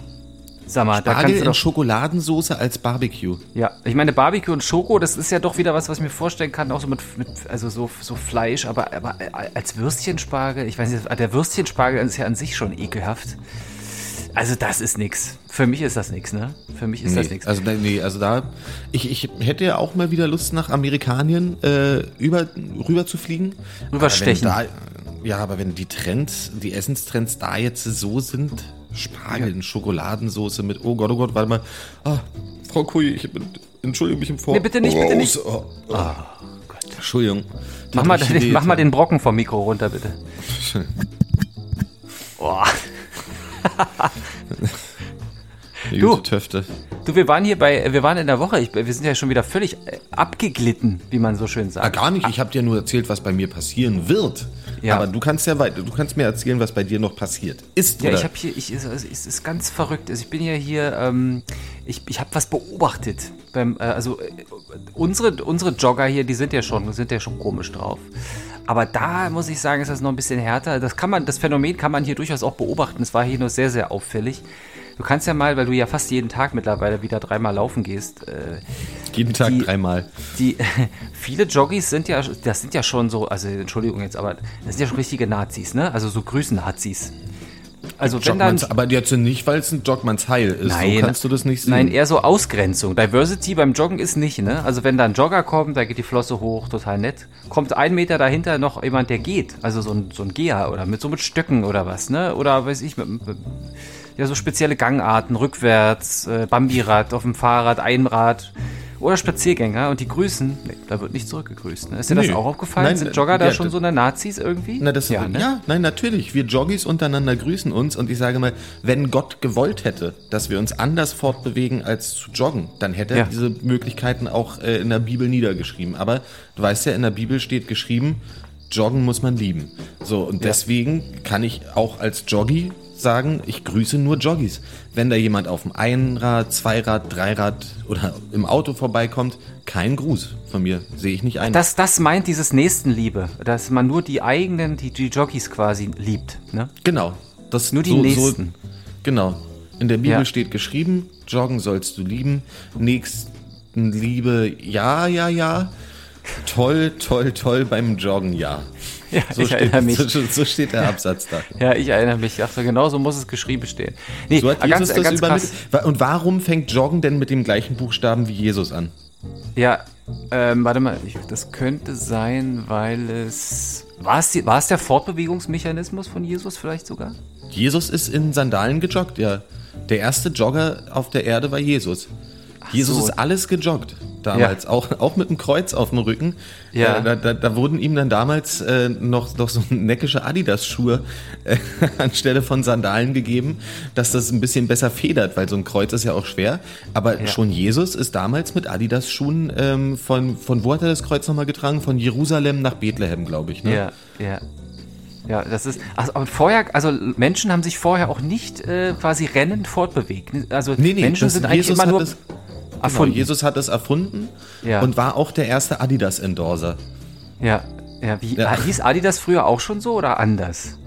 Sag mal, da Spargel kannst du in doch... Schokoladensoße als Barbecue. Ja, ich meine, Barbecue und Schoko, das ist ja doch wieder was, was ich mir vorstellen kann, auch so mit, mit also so, so Fleisch, aber, aber als Würstchenspargel, ich weiß nicht, der Würstchenspargel ist ja an sich schon ekelhaft. Also das ist nix. Für mich ist das nix, ne? Für mich ist das Nee, nix. also nee, also da ich, ich hätte ja auch mal wieder Lust nach Amerikanien äh, über rüber zu fliegen. Rüberstechen. Aber Da, ja, aber wenn die Trends, die Essenstrends da jetzt so sind, Spargel in Schokoladensoße mit oh Gott, oh Gott, warte mal. Ah, Frau Kuj, ich bin, entschuldige mich im Vor. Nee, bitte nicht, bitte nicht. Oh, oh. Entschuldigung. Mach mal, den, mach mal den Brocken vom Mikro runter, bitte. (laughs) Oh. (laughs) Du. Töfte. Du, wir waren hier bei, wir waren in der Woche, ich, wir sind ja schon wieder völlig äh, abgeglitten, wie man so schön Ah, sagt. gar nicht. Ich habe dir nur erzählt, was bei mir passieren wird. Ja. Aber du kannst ja weiter, du kannst mir erzählen, was bei dir noch passiert. Ist Ja, oder? ich habe hier, ich, es, es ist ganz verrückt. Also ich bin ja hier, ähm, ich, ich habe was beobachtet. Beim, äh, also äh, unsere, unsere Jogger hier, die sind ja schon, sind ja schon komisch drauf. Aber da muss ich sagen, ist das noch ein bisschen härter. Das kann man, das Phänomen kann man hier durchaus auch beobachten. Es war hier nur sehr, sehr auffällig. Du kannst ja mal, weil du ja fast jeden Tag mittlerweile wieder dreimal laufen gehst, äh, jeden Tag die- dreimal. die (laughs) viele Joggies sind ja, das sind ja schon so, also Entschuldigung jetzt, aber das sind ja schon richtige Nazis, ne? Also so Grüßen-Nazis. Also wenn dann, Jogmanns, aber jetzt nicht, weil es ein Jogmanns Heil ist. so kannst du das nicht sehen. Nein, eher so Ausgrenzung. Diversity beim Joggen ist nicht, ne? Also wenn da ein Jogger kommt, da geht die Flosse hoch, total nett. Kommt ein Meter dahinter noch jemand, der geht. Also so ein, so ein Geher oder mit so mit Stöcken oder was, ne? Oder weiß ich, mit, mit ja, so spezielle Gangarten, rückwärts, äh, Bambirad auf dem Fahrrad, Einrad oder Spaziergänger und die grüßen. Nee, da wird nicht zurückgegrüßt. Ne? Ist dir Nee. das auch aufgefallen? Nein, Sind Jogger da ja, schon so eine Nazis irgendwie? Na, das, ja, ne? nein, natürlich. Wir Joggies untereinander grüßen uns und ich sage mal, wenn Gott gewollt hätte, dass wir uns anders fortbewegen als zu joggen, dann hätte er Ja. diese Möglichkeiten auch äh, in der Bibel niedergeschrieben. Aber du weißt ja, in der Bibel steht geschrieben, joggen muss man lieben. So, und deswegen kann ich auch als Joggi sagen, ich grüße nur Joggies. Wenn da jemand auf dem Einrad, Zweirad, Dreirad oder im Auto vorbeikommt, kein Gruß von mir, sehe ich nicht ein. Das, das meint dieses Nächstenliebe, dass man nur die eigenen, die, die Jockeys quasi liebt. Ne? Genau. Das Nur die so, Nächsten. So, genau. In der Bibel Ja. steht geschrieben, joggen sollst du lieben. Nächstenliebe, ja, ja, ja. Toll, toll, toll beim Joggen, ja. Ja, So, ich steht, erinnere mich. so, so steht der Absatz da. Ja, ich erinnere mich. Ach so, genau so muss es geschrieben stehen. Nee, So hat Jesus das ganz übermittelt. Und warum fängt Joggen denn mit dem gleichen Buchstaben wie Jesus an? Ja, ähm, warte mal, ich, das könnte sein, weil es. War es, die, war es der Fortbewegungsmechanismus von Jesus vielleicht sogar? Jesus ist in Sandalen gejoggt, ja. Der erste Jogger auf der Erde war Jesus. Jesus so. ist alles gejoggt damals, auch, auch mit einem Kreuz auf dem Rücken. Ja. Äh, da, da, da wurden ihm dann damals äh, noch, noch so neckische Adidas-Schuhe äh, (laughs) anstelle von Sandalen gegeben, dass das ein bisschen besser federt, weil so ein Kreuz ist ja auch schwer. Aber schon Jesus ist damals mit Adidas-Schuhen ähm, von, von wo hat er das Kreuz nochmal getragen? Von Jerusalem nach Bethlehem, glaube ich. Ne? Ja, ja. Ja, das ist. Also, vorher, also Menschen haben sich vorher auch nicht äh, quasi rennend fortbewegt. Also Nee, nee, Menschen das- sind eigentlich Jesus immer nur Genau, erfunden. Jesus hat es erfunden Ja. und war auch der erste Adidas-Endorser. Ja, ja, wie Ja. ah, hieß Adidas früher auch schon so oder anders?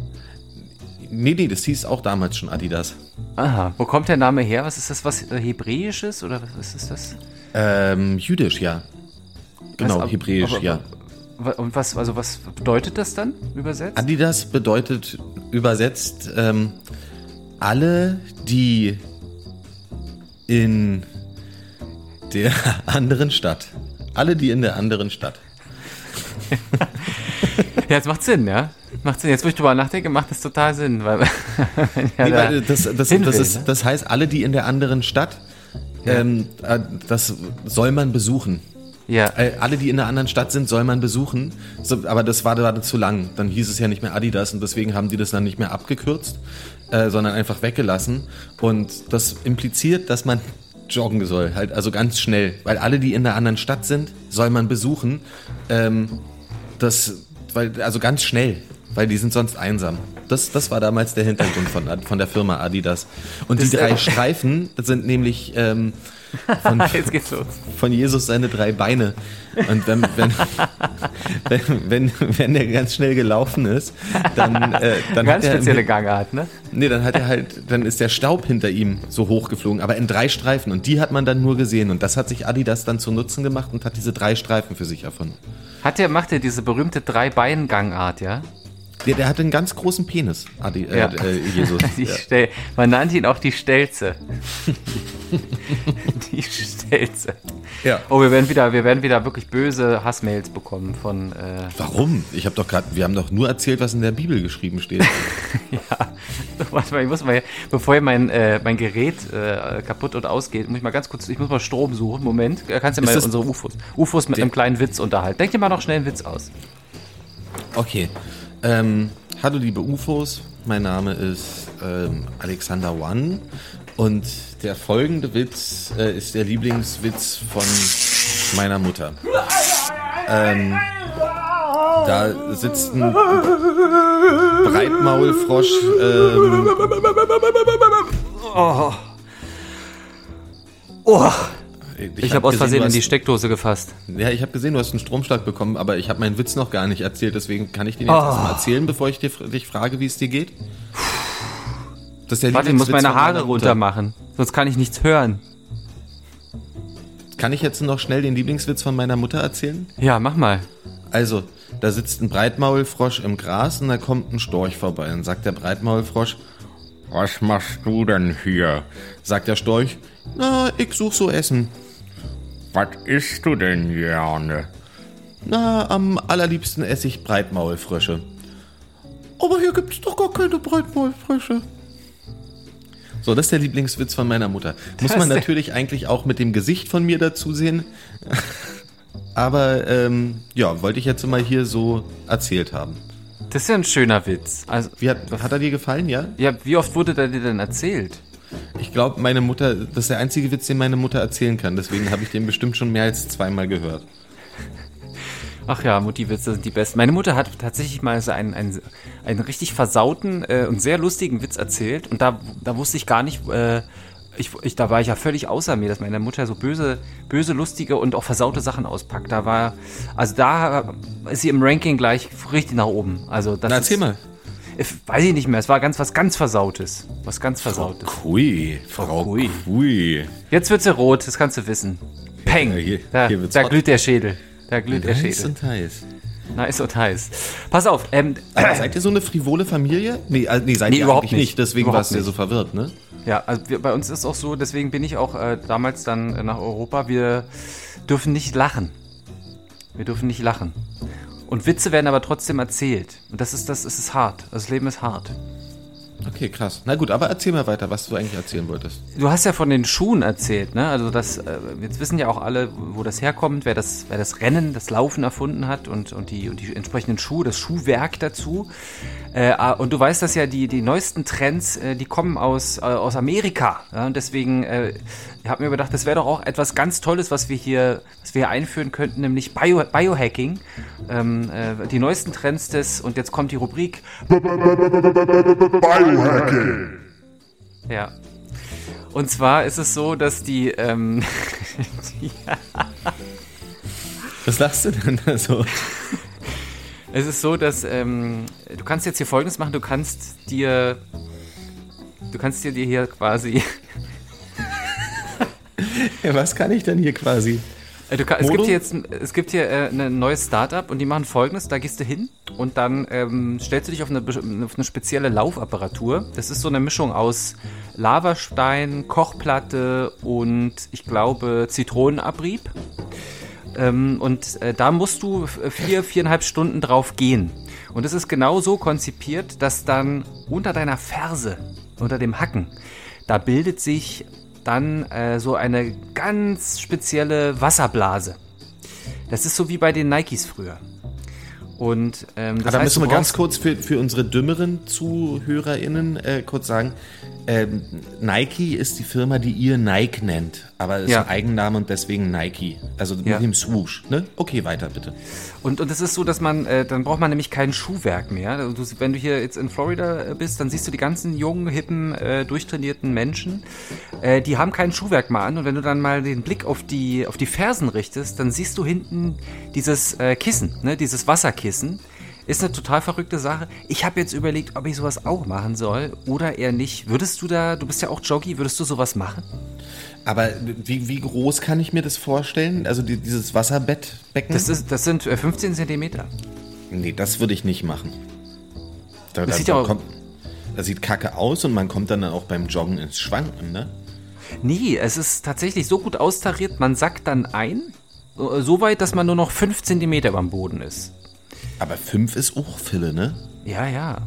Nee, nee, das hieß auch damals schon Adidas. Aha, wo kommt der Name her? Was ist das, was äh, Hebräisches oder was ist das? Ähm, jüdisch, ja. Genau, Was, hebräisch, aber- ja. Und was, also was bedeutet das dann übersetzt? Adidas bedeutet übersetzt ähm, alle, die in der (laughs) anderen Stadt. Alle, die in der anderen Stadt. Ja, jetzt macht Sinn, ja. Macht Sinn. Jetzt, wo ich drüber nachdenke, macht das total Sinn, weil (laughs) ja, Nee, weil das, das, das, will, ist, ne? das heißt, alle, die in der anderen Stadt, ähm, äh, das soll man besuchen. ja, Äh, alle, die in einer anderen Stadt sind, soll man besuchen. So, aber das war gerade zu lang. Dann hieß es ja nicht mehr Adidas und deswegen haben die das dann nicht mehr abgekürzt, äh, sondern einfach weggelassen. Und das impliziert, dass man joggen soll, halt also ganz schnell, weil alle, die in einer anderen Stadt sind, soll man besuchen. Ähm, das, weil also ganz schnell, weil die sind sonst einsam. Das, das war damals der Hintergrund von, von der Firma Adidas. Und Das, die drei Streifen das sind nämlich ähm, von, (laughs) jetzt geht's los. von Jesus seine drei Beine. Und wenn, wenn, (laughs) wenn, wenn, wenn der ganz schnell gelaufen ist, dann, äh, dann, Ganz hat er, spezielle Gangart, ne? nee, dann hat er halt, dann ist der Staub hinter ihm so hochgeflogen, aber in drei Streifen. Und die hat man dann nur gesehen. Und das hat sich Adidas dann zu Nutzen gemacht und hat diese drei Streifen für sich erfunden. Hat der, macht er diese berühmte Drei-Bein-Gangart, ja? Der, der hatte einen ganz großen Penis, Adi, äh, Ja. äh, Jesus. (laughs) Ja. Man nannte ihn auch die Stelze. (laughs) die Stelze. Ja. Oh, wir werden wieder, wir werden wieder wirklich böse Hassmails bekommen von. Äh, Warum? Ich habe doch gerade, wir haben doch nur erzählt, was in der Bibel geschrieben steht. (laughs) ja, warte mal, ich muss mal, bevor hier mein, äh, mein Gerät äh, kaputt und ausgeht, muss ich mal ganz kurz, ich muss mal Strom suchen. Moment, kannst du mal unsere UFOs, UFOs mit einem kleinen Witz unterhalten. Denk dir mal noch schnell einen Witz aus. Okay. Ähm, hallo liebe UFOs, mein Name ist ähm, Alexander One und der folgende Witz äh, ist der Lieblingswitz von meiner Mutter. Ähm, Da sitzt ein Breitmaulfrosch. Ähm, Oh, ich habe aus gesehen, Versehen in die Steckdose gefasst. Ja, ich habe gesehen, du hast einen Stromschlag bekommen, aber ich habe meinen Witz noch gar nicht erzählt, deswegen kann ich den jetzt Oh. erstmal erzählen, bevor ich dir, dich frage, wie es dir geht. Das ist Warte, ich muss meine Haare runter machen, sonst kann ich nichts hören. Kann ich jetzt noch schnell den Lieblingswitz von meiner Mutter erzählen? Ja, mach mal. Also, da sitzt ein Breitmaulfrosch im Gras und da kommt ein Storch vorbei und sagt der Breitmaulfrosch, was machst du denn hier? Sagt der Storch, na, ich such so Essen. Was isst du denn gerne? Na, am allerliebsten esse ich Breitmaulfrösche. Aber hier gibt's doch gar keine Breitmaulfrösche. So, das ist der Lieblingswitz von meiner Mutter. Muss Das man natürlich eigentlich auch mit dem Gesicht von mir dazu sehen. (laughs) Aber ähm, ja, wollte ich jetzt mal hier so erzählt haben. Das ist ja ein schöner Witz. Also, Wie hat, hat er dir gefallen, ja? ja, wie oft wurde der dir denn erzählt? Ich glaube, meine Mutter, das ist der einzige Witz, den meine Mutter erzählen kann. Deswegen habe ich den bestimmt schon mehr als zweimal gehört. Ach ja, Mutti-Witze sind die besten. Meine Mutter hat tatsächlich mal so einen, einen, einen richtig versauten äh, und sehr lustigen Witz erzählt. Und da, da wusste ich gar nicht, äh, ich, ich, da war ich ja völlig außer mir, dass meine Mutter so böse, böse, lustige und auch versaute Sachen auspackt. Da war, also da ist sie im Ranking gleich richtig nach oben. Also das Na, erzähl ist, mal. Weiß ich nicht mehr. Es war ganz was ganz Versautes. Was ganz Versautes. Kui, Frau Kui. Kui. Jetzt wird sie rot, das kannst du wissen. Peng! Ja, hier- da hier da glüht der Schädel. Da glüht der Heiß Schädel. und heiß. Nice und heiß. Pass auf, ähm, Aber seid ihr so eine frivole Familie? Nee, äh, nee seid Nee, ihr überhaupt nicht. nicht. Deswegen Überhaupt warst du ja so verwirrt, ne? Ja, also wir, bei uns ist auch so, deswegen bin ich auch äh, damals dann äh, nach Europa. Wir dürfen nicht lachen. Wir dürfen nicht lachen. Und Witze werden aber trotzdem erzählt. Und das ist das, es ist hart. Das Leben ist hart. Okay, krass. Na gut, aber erzähl mal weiter, was du eigentlich erzählen wolltest. Du hast ja von den Schuhen erzählt, ne? Also das, äh, jetzt wissen ja auch alle, wo das herkommt, wer das, wer das Rennen, das Laufen erfunden hat und, und, die, und die entsprechenden Schuhe, das Schuhwerk dazu. Äh, ah, und du weißt, dass ja die, die neuesten Trends, äh, die kommen aus, äh, aus Amerika. Ja? Und deswegen äh, ich habe mir gedacht, das wäre doch auch etwas ganz Tolles, was wir hier, was wir hier einführen könnten, nämlich Bio, Biohacking. Ähm, äh, die neuesten Trends des, und jetzt kommt die Rubrik. Biohacking. Ja. Und zwar ist es so, dass die, ähm, (laughs) Was lachst du denn da so? Es ist so, dass ähm, du kannst jetzt hier Folgendes machen. Du kannst dir, du kannst dir, dir hier quasi, (laughs) Ja, was kann ich denn hier quasi? äh, du, kann- es gibt hier jetzt, es gibt hier äh, ein neues Startup und die machen Folgendes. Da gehst du hin und dann ähm, stellst du dich auf eine, auf eine spezielle Laufapparatur. Das ist so eine Mischung aus Lavastein, Kochplatte und ich glaube Zitronenabrieb. Ähm, und äh, da musst du vier, viereinhalb Stunden drauf gehen. Und es ist genau so konzipiert, dass dann unter deiner Ferse, unter dem Hacken, da bildet sich dann äh, so eine ganz spezielle Wasserblase. Das ist so wie bei den Nikes früher. Und ähm, das Aber da heißt, müssen wir ganz kurz für, für unsere dümmeren ZuhörerInnen äh, kurz sagen, ähm, Nike ist die Firma, die ihr Nike nennt, aber es Ja. ist ein Eigenname und deswegen Nike. Also Ja. mit dem Swoosh, ne? Okay, weiter bitte. Und, und es ist so, dass man, äh, dann braucht man nämlich kein Schuhwerk mehr. Also Du, wenn du hier jetzt in Florida äh, bist, dann siehst du die ganzen jungen, hippen, äh, durchtrainierten Menschen, äh, die haben kein Schuhwerk mehr an. Und wenn du dann mal den Blick auf die, auf die Fersen richtest, dann siehst du hinten dieses äh, Kissen, ne, dieses Wasserkissen. Ist eine total verrückte Sache. Ich habe jetzt überlegt, ob ich sowas auch machen soll oder eher nicht. Würdest du da, du bist ja auch Joggy, würdest du sowas machen? Aber wie, wie groß kann ich mir das vorstellen? Also die, dieses Wasserbettbecken? Das, ist, das sind äh, 15 Zentimeter. nee, das würde ich nicht machen. Da, Das da, sieht da kommt, das sieht kacke aus und man kommt dann auch beim Joggen ins Schwanken, ne? Nee, es ist tatsächlich so gut austariert, man sackt dann ein, äh, so weit, dass man nur noch 5 cm am Boden ist. Aber fünf ist auch Fille, ne? Ja, ja.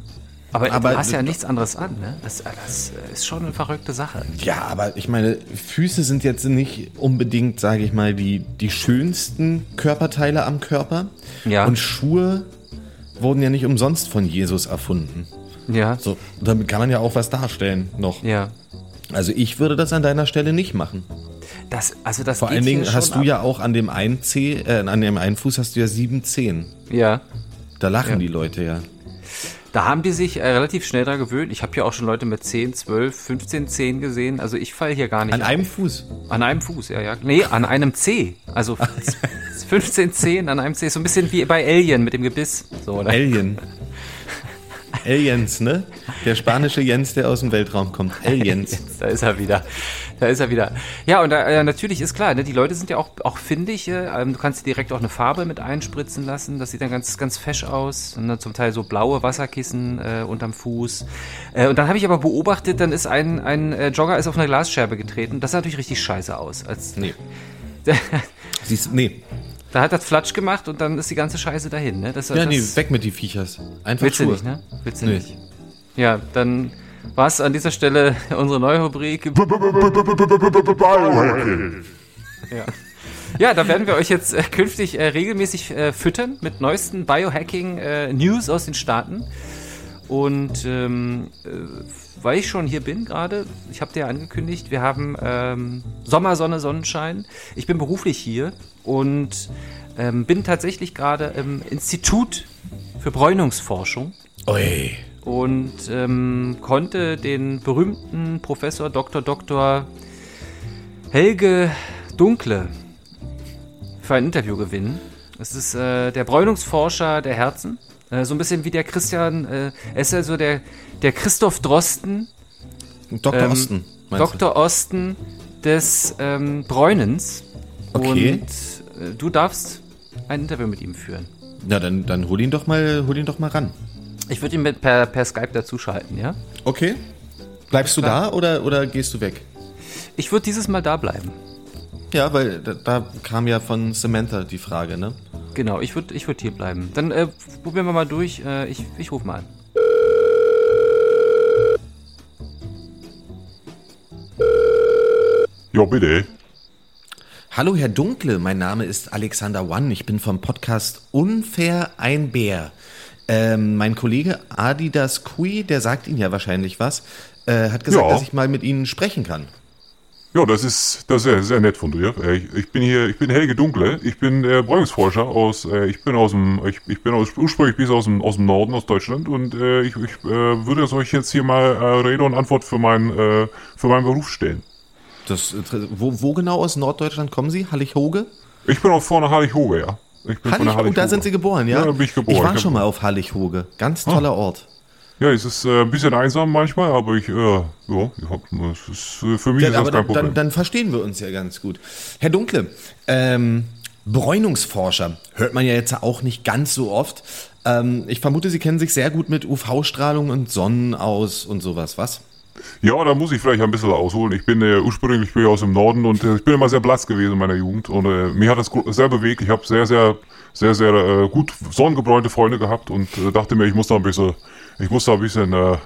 Aber, Aber- du hast ja nichts anderes an, ne? Das, das ist schon eine verrückte Sache. Ja, aber ich meine, Füße sind jetzt nicht unbedingt, sage ich mal, die, die schönsten Körperteile am Körper. Ja. Und Schuhe wurden ja nicht umsonst von Jesus erfunden. Ja. So, damit kann man ja auch was darstellen noch. Ja. Also ich würde das an deiner Stelle nicht machen. Das, also das Vor allen Dingen hast du ab. ja auch an dem einen Zeh, äh, an dem einen Fuß hast du ja sieben Zehen. Ja. Da lachen Ja. die Leute ja. Da haben die sich äh, relativ schnell dran gewöhnt. Ich habe ja auch schon Leute mit 10, 12, 15 Zehen gesehen. Also ich falle hier gar nicht An einem Fuß. An einem Fuß, ja, ja. Nee, an einem C. Also 15 (laughs) Zehen an einem C. So ein bisschen wie bei Alien mit dem Gebiss. So, oder? Alien. Aliens, ne? Der spanische Jens, der aus dem Weltraum kommt. (laughs) Aliens. Da ist er wieder. Da ist er wieder. Ja, und da, äh, natürlich ist klar, ne, die Leute sind ja auch, auch findig. Äh, ähm, du kannst dir direkt auch eine Farbe mit einspritzen lassen. Das sieht dann ganz, ganz fesch aus. Und dann zum Teil so blaue Wasserkissen äh, unterm Fuß. Äh, und dann habe ich aber beobachtet, dann ist ein, ein äh, Jogger ist auf eine Glasscherbe getreten. Das sah natürlich richtig scheiße aus. Als, Nee. (laughs) Siehst, nee. Da hat das Flatsch gemacht und dann ist die ganze Scheiße dahin. Ne? Das, Ja, das, nee, weg mit die Viechers. Einfach Willst du Schuhe. nicht, ne? Willst du Nee. nicht. Ja, dann war es an dieser Stelle unsere neue Rubrik. Biohacking. Ja. da werden wir euch jetzt äh, künftig äh, regelmäßig äh, füttern mit neuesten Biohacking-News aus den Staaten. Und ähm, äh, weil ich schon hier bin gerade, ich habe dir ja angekündigt, wir haben ähm, Sommer, Sonne, Sonnenschein. Ich bin beruflich hier und ähm, bin tatsächlich gerade im Institut für Bräunungsforschung Ui. Und ähm, konnte den berühmten Professor Dr. Dr. Helge Dunkle für ein Interview gewinnen. Es ist äh, der Bräunungsforscher der Herzen. Äh, so ein bisschen wie der Christian, äh, er ist ja so der, der Christoph Drosten, Dr. Ähm, Osten. Dr. Osten des ähm, Bräunens. Okay. Und äh, du darfst ein Interview mit ihm führen. Du? Na, dann, dann hol ihn doch mal, hol ihn doch mal ran. Ich würde ihn mit per, per Skype dazuschalten, ja? Okay. Bleibst du da oder, oder gehst du weg? Ich würde dieses Mal da bleiben. Ja, weil da, da kam ja von Samantha die Frage, ne? Genau, ich würde ich würd hier bleiben. Dann äh, probieren wir mal durch. Äh, ich ich rufe mal an. Ja, bitte. Hallo Herr Dunkle, mein Name ist Alexander One. Ich bin vom Podcast Unfair ein Bär. Ähm, mein Kollege Adidas Kui, der sagt Ihnen ja wahrscheinlich was, äh, hat gesagt, Ja. dass ich mal mit Ihnen sprechen kann. Ja, das ist, das ist sehr, sehr nett von dir. Äh, Ich, ich bin hier, ich bin Helge Dunkle. Ich bin äh, Bräunungsforscher aus, äh, ich bin aus dem, ich, ich bin aus, ursprünglich bin ich aus dem, aus dem Norden, aus Deutschland und äh, ich, ich äh, würde euch jetzt hier mal äh, Rede und Antwort für meinen, äh, für meinen Beruf stellen. Das, wo, wo genau aus Norddeutschland kommen Sie? Hallig-Hoge? Ich bin auch vorne Hallig-Hoge, ja. Ich bin von Hallig, oh, da sind Sie geboren, ja? Ja, da bin ich geboren. Ich war Ich schon mal auf Hallig-Hoge. Ganz toller Ort. Ja, es ist äh, ein bisschen einsam manchmal, aber ich, äh, ja, es ist, äh, für mich Ja, ist aber das kein dann, Problem. dann, dann verstehen wir uns ja ganz gut. Herr Dunkle, ähm, Bräunungsforscher hört man ja jetzt auch nicht ganz so oft. Ähm, ich vermute, Sie kennen sich sehr gut mit UV-Strahlung und Sonnen aus und sowas, was? Ja, da muss ich vielleicht ein bisschen ausholen. Ich bin äh, ursprünglich bin ich aus dem Norden und äh, ich bin immer sehr blass gewesen in meiner Jugend und äh, mich hat das sehr bewegt. Ich habe sehr, sehr, sehr, sehr äh, gut sonnengebräunte Freunde gehabt und äh, dachte mir, ich muss da ein bisschen, ich muss da ein bisschen, äh,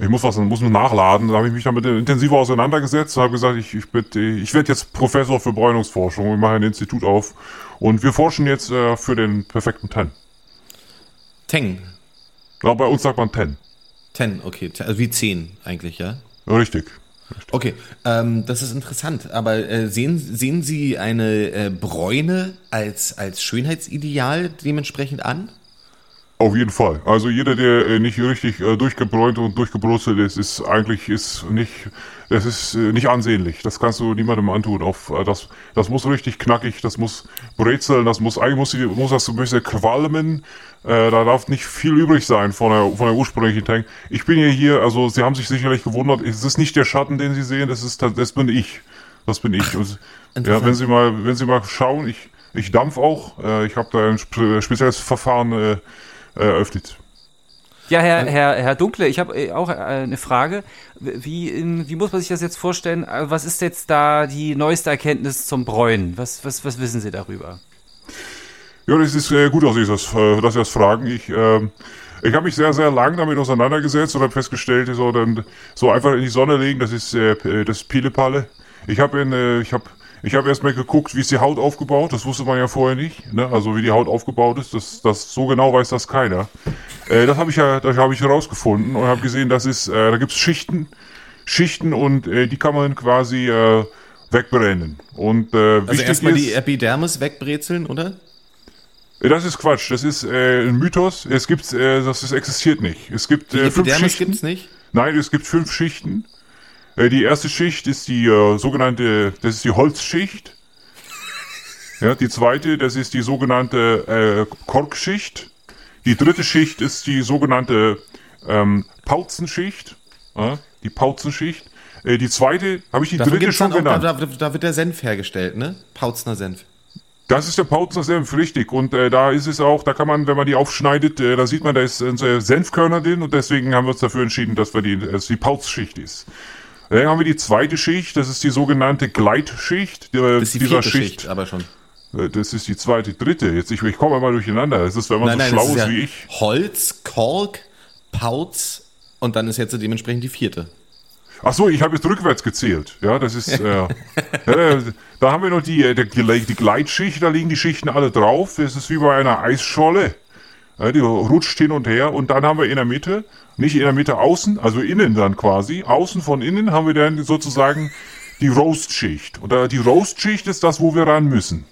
ich muss was, muss nachladen. Da habe ich mich damit intensiver auseinandergesetzt und habe gesagt, ich, ich, bin- ich werde jetzt Professor für Bräunungsforschung. Ich mache ein Institut auf und wir forschen jetzt äh, für den perfekten Ten. Teng. Ja, bei uns sagt man Ten. Ten, okay. Ten, also wie zehn eigentlich, ja? Ja, Richtig. Okay, ähm, das ist interessant. Aber äh, sehen, sehen Sie eine äh, Bräune als, als Schönheitsideal dementsprechend an? Auf jeden Fall. Also jeder, der äh, nicht richtig äh, durchgebräunt und durchgebrutzelt ist, ist eigentlich ist nicht, das ist äh, nicht ansehnlich. Das kannst du niemandem antun. Auf das, das muss richtig knackig, das muss brezeln, das muss eigentlich muss, muss das so ein bisschen qualmen. Äh, da darf nicht viel übrig sein von der von der ursprünglichen Tank. Ich bin ja hier, also Sie haben sich sicherlich gewundert. Es ist nicht der Schatten, den Sie sehen, das ist das bin ich. Das bin ich. Und, ja, wenn Sie mal, wenn Sie mal schauen, ich ich dampf auch. Äh, ich habe da ein spe spezielles Verfahren äh, eröffnet. Ja, Herr, Herr, Herr Dunkle, ich habe äh, auch äh, eine Frage. Wie, wie muss man sich das jetzt vorstellen? Äh, Was ist jetzt da die neueste Erkenntnis zum Bräunen? Was, was, was wissen Sie darüber? Ja, das ist äh, gut, dass Sie das, äh, dass Sie das fragen. Ich, ähm, ich habe mich sehr, sehr lang damit auseinandergesetzt und habe festgestellt, so, dann, so einfach in die Sonne legen, das ist äh, das ist Pillepalle. Ich habe äh, ich habe ich habe erstmal geguckt, wie ist die Haut aufgebaut. Das wusste man ja vorher nicht. Ne? Also wie die Haut aufgebaut ist, das, das so genau weiß das keiner. Äh, das habe ich ja, das habe ich herausgefunden und habe gesehen, das ist, äh, da gibt's Schichten, Schichten und äh, die kann man quasi äh, wegbrennen. Und äh, Also wichtig erstmal die Epidermis wegbrezeln, oder? Das ist Quatsch, das ist äh, ein Mythos. Es gibt, äh, das, das existiert nicht. Es gibt Die äh, fünf Epidermis Schichten. gibt's nicht? Nein, es gibt fünf Schichten. Äh, die erste Schicht ist die äh, sogenannte, das ist die Holzschicht. Ja, die zweite, das ist die sogenannte äh, Korkschicht. Die dritte Schicht ist die sogenannte ähm, Pauzenschicht. Ja, die Pauzenschicht. Äh, die zweite, habe ich die Dafür dritte schon auch, genannt. da, da, da wird der Senf hergestellt, ne? Pautzner Senf. Das ist der Pauzner Senf, richtig. Und äh, da ist es auch, da kann man, wenn man die aufschneidet, äh, da sieht man, da ist äh, Senfkörner drin und deswegen haben wir uns dafür entschieden, dass wir die, dass die Pauzschicht ist. Dann haben wir die zweite Schicht, das ist die sogenannte Gleitschicht. Die, Das ist die dieser vierte Schicht, aber schon. Äh, Das ist die zweite, dritte. Jetzt, ich, ich komme mal durcheinander. Das ist, wenn man so das schlau ist ja wie ich. Holz, Kork, Pauz und dann ist jetzt dementsprechend die vierte. Ach so, ich habe jetzt rückwärts gezählt. Ja, das ist, äh, ja, (laughs) da haben wir noch die, äh, die, die Gleitschicht, da liegen die Schichten alle drauf. Das ist wie bei einer Eisscholle. Die rutscht hin und her und dann haben wir in der Mitte, nicht in der Mitte außen, also innen dann quasi, außen von innen haben wir dann sozusagen die Roastschicht. Und die Roastschicht ist das, wo wir ran müssen.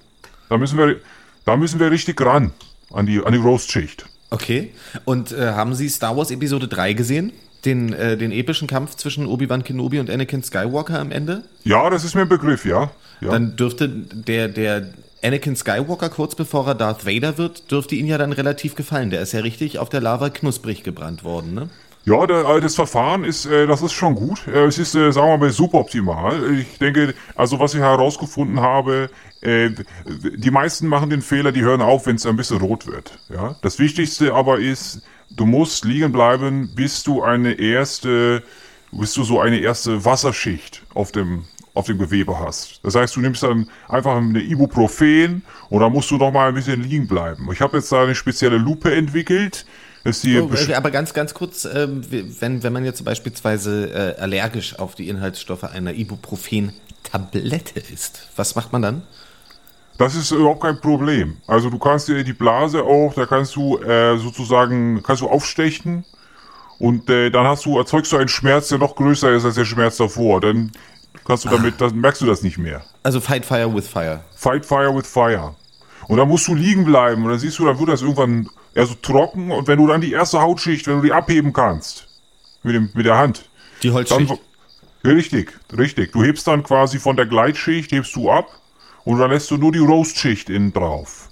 Da müssen wir, da müssen wir richtig ran an die, an die Roastschicht. Okay. Und äh, haben Sie Star Wars Episode 3 gesehen? Den, äh, den epischen Kampf zwischen Obi-Wan Kenobi und Anakin Skywalker am Ende? Ja, das ist mir ein Begriff, ja. ja. Dann dürfte der, der Anakin Skywalker, kurz bevor er Darth Vader wird, dürfte ihn ja dann relativ gefallen. Der ist ja richtig auf der Lava knusprig gebrannt worden, ne? Ja, der, das Verfahren ist, äh, das ist schon gut. Äh, es ist, äh, sagen wir mal, suboptimal. Ich denke, also was ich herausgefunden habe, die meisten machen den Fehler, die hören auf, wenn es ein bisschen rot wird. Ja, das Wichtigste aber ist, du musst liegen bleiben, bis du eine erste, bis du so eine erste Wasserschicht auf dem auf dem Gewebe hast. Das heißt, du nimmst dann einfach eine Ibuprofen und dann musst du noch mal ein bisschen liegen bleiben. Ich habe jetzt da eine spezielle Lupe entwickelt. Ist die Oh, äh, aber ganz, ganz kurz, ähm, wenn, wenn man jetzt beispielsweise äh, allergisch auf die Inhaltsstoffe einer Ibuprofen-Tablette ist, was macht man dann? Das ist überhaupt kein Problem. Also du kannst dir die Blase auch, da kannst du äh, sozusagen, kannst du aufstechen und äh, dann hast du, erzeugst du einen Schmerz, der noch größer ist als der Schmerz davor. Dann kannst du damit, dann merkst du das nicht mehr. Also Fight Fire with Fire. Fight Fire with Fire. Und dann musst du liegen bleiben und dann siehst du, dann wird das irgendwann eher so trocken und wenn du dann die erste Hautschicht, wenn du die abheben kannst, mit, dem, mit der Hand, Die Holzschicht. dann, richtig, richtig. Du hebst dann quasi von der Gleitschicht, hebst du ab und dann lässt du nur die Roastschicht innen drauf.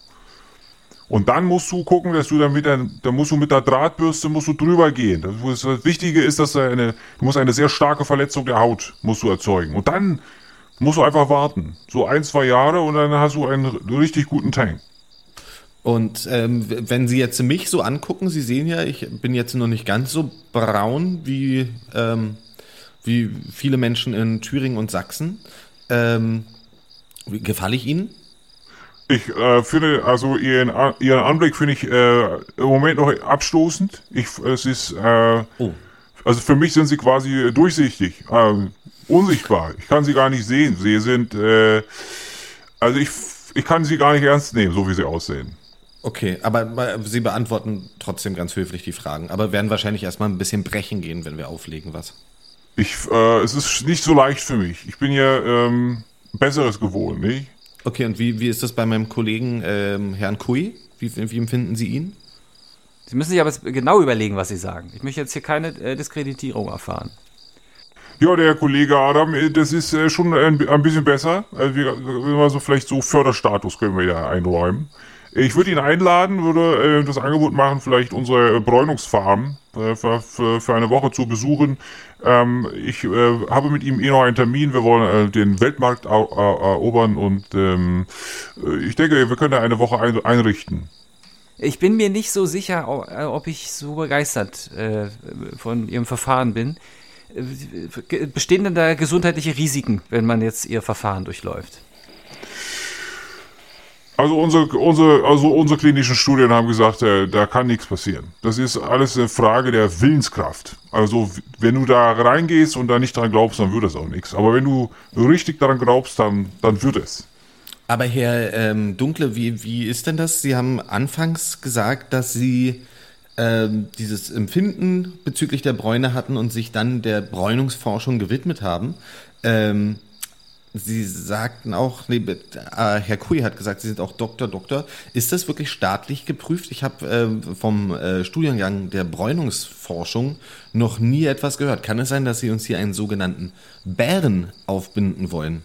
Und dann musst du gucken, dass du dann mit der, dann musst du mit der Drahtbürste musst du drüber gehen. Das, das Wichtige ist, dass da eine, du musst eine sehr starke Verletzung der Haut musst du erzeugen. Und dann musst du einfach warten. So ein, zwei Jahre und dann hast du einen richtig guten Tank. Und ähm, wenn Sie jetzt mich so angucken, Sie sehen ja, ich bin jetzt noch nicht ganz so braun wie, ähm, wie viele Menschen in Thüringen und Sachsen. Ähm, gefalle ich Ihnen? Ich äh, finde, also ihren, ihren Anblick finde ich äh, im Moment noch abstoßend. Ich, es ist, äh, Oh. also für mich sind sie quasi durchsichtig, äh, unsichtbar. Ich kann sie gar nicht sehen. Sie sind, äh, also ich, ich kann sie gar nicht ernst nehmen, so wie sie aussehen. Okay, aber aber Sie beantworten trotzdem ganz höflich die Fragen, aber werden wahrscheinlich erstmal ein bisschen brechen gehen, wenn wir auflegen, was? Ich, äh, es ist nicht so leicht für mich. Ich bin ja ähm, Besseres gewohnt, nicht? Okay, und wie, wie ist das bei meinem Kollegen ähm, Herrn Kui? Wie, wie empfinden Sie ihn? Sie müssen sich aber genau überlegen, was Sie sagen. Ich möchte jetzt hier keine äh, Diskreditierung erfahren. Ja, der Kollege Adam, äh, das ist äh, schon ein, ein bisschen besser. Also wir, wir so vielleicht so Förderstatus können wir ja einräumen. Ich würde ihn einladen, würde äh, das Angebot machen, vielleicht unsere Bräunungsfarm äh, für, für, eine Woche zu besuchen. Ähm, ich äh, habe mit ihm eh noch einen Termin. Wir wollen äh, den Weltmarkt erobern und ähm, äh, ich denke, wir können da eine Woche ein, einrichten. Ich bin mir nicht so sicher, äh, ob ich so begeistert von Ihrem Verfahren bin. Bestehen denn da gesundheitliche Risiken, wenn man jetzt Ihr Verfahren durchläuft? Also unsere, unsere, also unsere klinischen Studien haben gesagt, äh, da kann nichts passieren. Das ist alles eine Frage der Willenskraft. Also wenn du da reingehst und da nicht dran glaubst, dann wird das auch nichts. Aber wenn du richtig daran glaubst, dann, dann wird es. Aber Herr ähm, Dunkle, wie, wie ist denn das? Sie haben anfangs gesagt, dass Sie ähm, dieses Empfinden bezüglich der Bräune hatten und sich dann der Bräunungsforschung gewidmet haben. Ähm, Sie sagten auch, nee, äh, Herr Kui hat gesagt, Sie sind auch Doktor, Doktor. Ist das wirklich staatlich geprüft? Ich habe äh, vom äh, Studiengang der Bräunungsforschung noch nie etwas gehört. Kann es sein, dass Sie uns hier einen sogenannten Bären aufbinden wollen?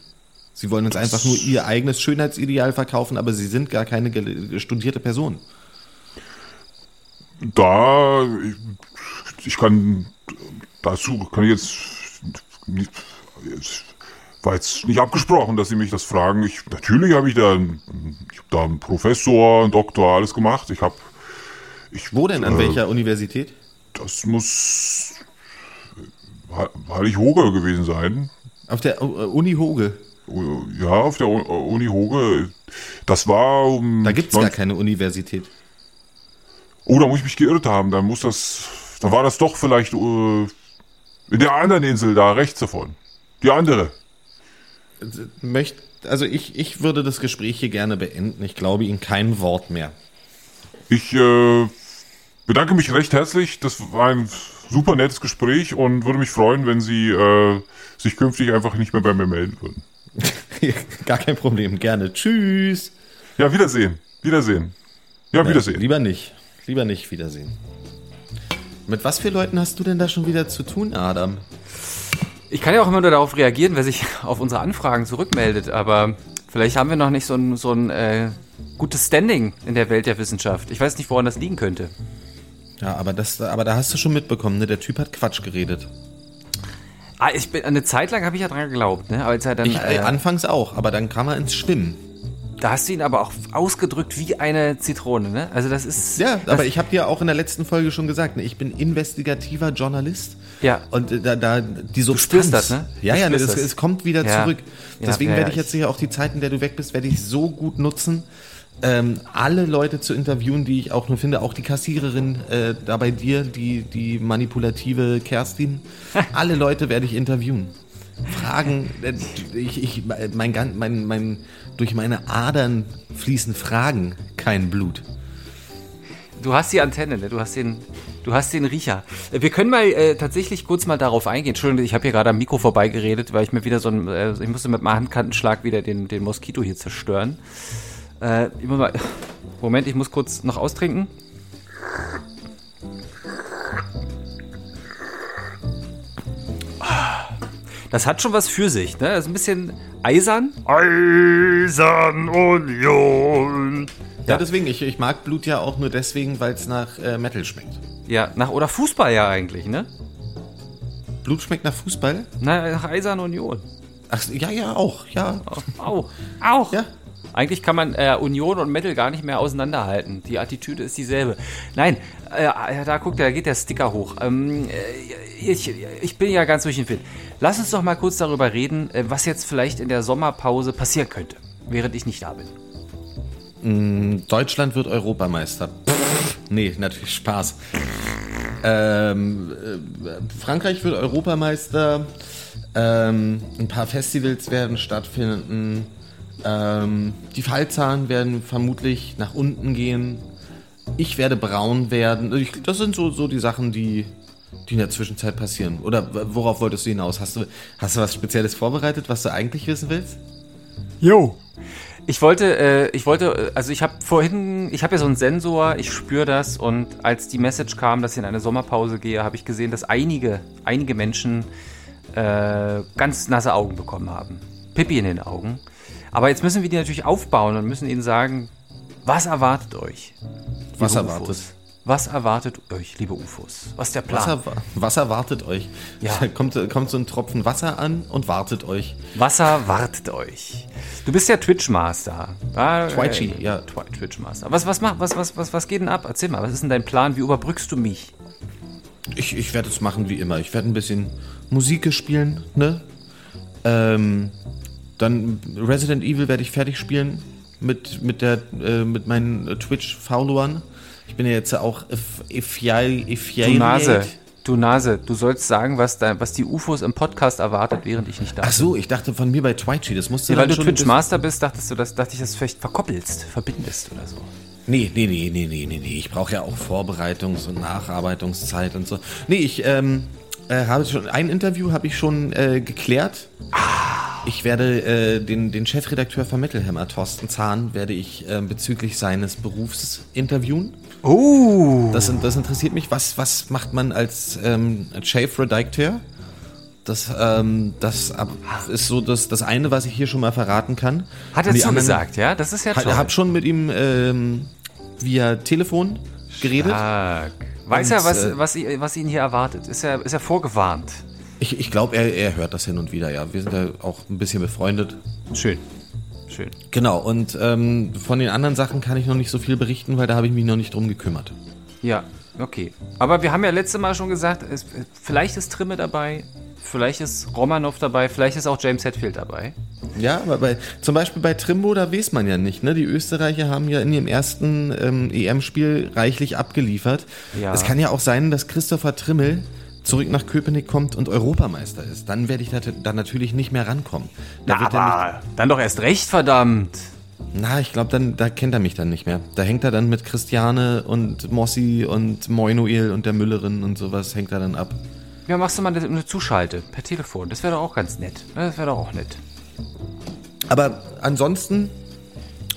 Sie wollen uns einfach nur Ihr eigenes Schönheitsideal verkaufen, aber Sie sind gar keine studierte Person. Da, ich, ich kann, dazu kann ich jetzt, nicht, jetzt, war jetzt nicht abgesprochen, dass Sie mich das fragen. Ich, natürlich habe ich da, einen- ich hab da einen Professor, einen Doktor, alles gemacht. Ich habe, ich, Wo denn? An äh, welcher Universität? Das muss He- Heilig-Hoge gewesen sein. Auf der äh, Uni Hoge. Ja, auf der Uni Hoge. Das war um. Da gibt's gar keine Universität. Oh, da muss ich mich geirrt haben. Da muss das. Da war das doch vielleicht äh, in der anderen Insel da rechts davon. Die andere. Möcht, also ich, ich würde das Gespräch hier gerne beenden. Ich glaube Ihnen kein Wort mehr. Ich äh, bedanke mich recht herzlich. Das war ein super nettes Gespräch und würde mich freuen, wenn Sie äh, sich künftig einfach nicht mehr bei mir melden würden. (laughs) Gar kein Problem, gerne. Tschüss. Ja, Wiedersehen. Wiedersehen. Ja, Wiedersehen. Lieber nicht. Lieber nicht Wiedersehen. Mit was für Leuten hast du denn da schon wieder zu tun, Adam? Ich kann ja auch immer nur darauf reagieren, wer sich (laughs) auf unsere Anfragen zurückmeldet, aber vielleicht haben wir noch nicht so ein, so ein äh, gutes Standing in der Welt der Wissenschaft. Ich weiß nicht, woran das liegen könnte. Ja, aber, das, aber da hast du schon mitbekommen, ne? Der Typ hat Quatsch geredet. Ah, ich bin, eine Zeit lang habe ich ja dran geglaubt, ne? Als er dann, Ich, äh, äh, anfangs auch, aber dann kam er ins Schwimmen. Da hast du ihn aber auch ausgedrückt wie eine Zitrone, ne? Also das ist. Ja, das, aber ich habe dir auch in der letzten Folge schon gesagt, ne, ich bin investigativer Journalist. Ja. Und äh, da, da die Substanz. spürst das, ne? Ja, Du ja, ne, das, es kommt wieder Ja. zurück. Deswegen ja, werde ja, ich jetzt ich- hier auch die Zeit, in der du weg bist, werde ich so gut nutzen, ähm, alle Leute zu interviewen, die ich auch nur finde, auch die Kassiererin äh, da bei dir, die, die manipulative Kerstin. (laughs) alle Leute werde ich interviewen. Fragen, äh, ich, ich, mein, mein, mein, durch meine Adern fließen Fragen, kein Blut. Du hast die Antenne, ne? Du hast den, du hast den Riecher. Äh, Wir können mal äh, tatsächlich kurz mal darauf eingehen. Entschuldigung, ich habe hier gerade am Mikro vorbeigeredet, weil ich mir wieder so ein, äh, ich musste mit meinem Handkantenschlag wieder den, den Moskito hier zerstören. Äh, ich mal, (laughs) Moment, ich muss kurz noch austrinken. Das hat schon was für sich, ne? Das ist ein bisschen eisern. Eisern Union. Ja, deswegen, ich, ich mag Blut ja auch nur deswegen, weil es nach äh, Metal schmeckt. Ja, nach oder Fußball ja eigentlich, ne? Blut schmeckt nach Fußball? Na, nach Eisern Union. Ach, ja, ja, auch, ja. Auch. Auch. Ja. Eigentlich kann man äh, Union und Metal gar nicht mehr auseinanderhalten. Die Attitüde ist dieselbe. Nein, äh, da guckt, da geht der Sticker hoch. Ähm, äh, ich, ich bin ja ganz durch den Wind. Lass uns doch mal kurz darüber reden, äh, was jetzt vielleicht in der Sommerpause passieren könnte, während ich nicht da bin. Deutschland wird Europameister. Nee, natürlich Spaß. Ähm, äh, Frankreich wird Europameister. Ähm, ein paar Festivals werden stattfinden. Ähm, die Fallzahlen werden vermutlich nach unten gehen. Ich werde braun werden. Ich, das sind so, so die Sachen, die, die in der Zwischenzeit passieren. Oder worauf wolltest du hinaus? Hast du, hast du was Spezielles vorbereitet, was du eigentlich wissen willst? Jo. Ich wollte, äh, ich wollte, also ich habe vorhin, ich habe ja so einen Sensor, ich spüre das und als die Message kam, dass ich in eine Sommerpause gehe, habe ich gesehen, dass einige, einige Menschen äh, ganz nasse Augen bekommen haben. Pippi in den Augen. Aber jetzt müssen wir die natürlich aufbauen und müssen ihnen sagen, was erwartet euch? Was UFOs? erwartet? Was erwartet euch, liebe UFOs? Was ist der Plan? Was, erwa- was erwartet euch? Ja. (laughs) Kommt, kommt so ein Tropfen Wasser an und wartet euch. Wasser wartet euch. Du bist ja Twitch-Master. Twitchy, äh, ja. Twi- Twitch-Master. Was, was, was, was, was, was geht denn ab? Erzähl mal, was ist denn dein Plan? Wie überbrückst du mich? Ich, ich werde es machen wie immer. Ich werde ein bisschen Musik spielen, ne? Ähm, dann Resident Evil werde ich fertig spielen mit, mit, der, äh, mit meinen äh, Twitch-Followern. Ich bin ja jetzt auch Du Nase. Du Nase, du sollst sagen, was, da, was die UFOs im Podcast erwartet, während ich nicht da Ach bin. so, ich dachte von mir bei Twitchy. Das musste Ja, weil du Twitch-Master bist, dachtest du, dass, dachte ich, dass du vielleicht verkoppelst, verbindest oder so. Nee, nee, nee, nee, nee, nee, nee. Ich brauche ja auch Vorbereitungs- und Nacharbeitungszeit und so. Nee, ich ähm, äh, habe schon ein Interview habe ich schon äh, geklärt. Ich werde äh, den, den Chefredakteur von Metal Hammer, Thorsten Zahn, werde ich äh, bezüglich seines Berufs interviewen. Oh. Das, das interessiert mich. Was, was macht man als ähm, Chefredakteur? Das, ähm, das ist so das, das eine, was ich hier schon mal verraten kann. Hat er zugesagt, ja? Das ist ja toll. Ich habe schon mit ihm ähm, via Telefon geredet. Stark. Weiß Und, er, was, äh, was, was ihn hier erwartet? Ist er, ist er vorgewarnt? Ich, ich glaube, er, er hört das hin und wieder, ja. Wir sind ja auch ein bisschen befreundet. Schön. Schön. Genau, und ähm, von den anderen Sachen kann ich noch nicht so viel berichten, weil da habe ich mich noch nicht drum gekümmert. Ja, okay. Aber wir haben ja letztes Mal schon gesagt, es, vielleicht ist Trimme dabei, vielleicht ist Romanov dabei, vielleicht ist auch James Hetfield dabei. Ja, aber bei, zum Beispiel bei Trimbo, da weiß man ja nicht. Ne? Die Österreicher haben ja in ihrem ersten ähm, EM-Spiel reichlich abgeliefert. Ja. Es kann ja auch sein, dass Christopher Trimmel zurück nach Köpenick kommt und Europameister ist. Dann werde ich da, da natürlich nicht mehr rankommen. Da Na, er aber dann doch erst recht, verdammt. na, ich glaube, dann da kennt er mich dann nicht mehr. Da hängt er dann mit Christiane und Mossi und Moinuel und der Müllerin und sowas hängt er dann ab. Ja, machst du mal eine, eine Zuschalte per Telefon. Das wäre doch auch ganz nett. Ne, Das wäre doch auch nett. Aber ansonsten,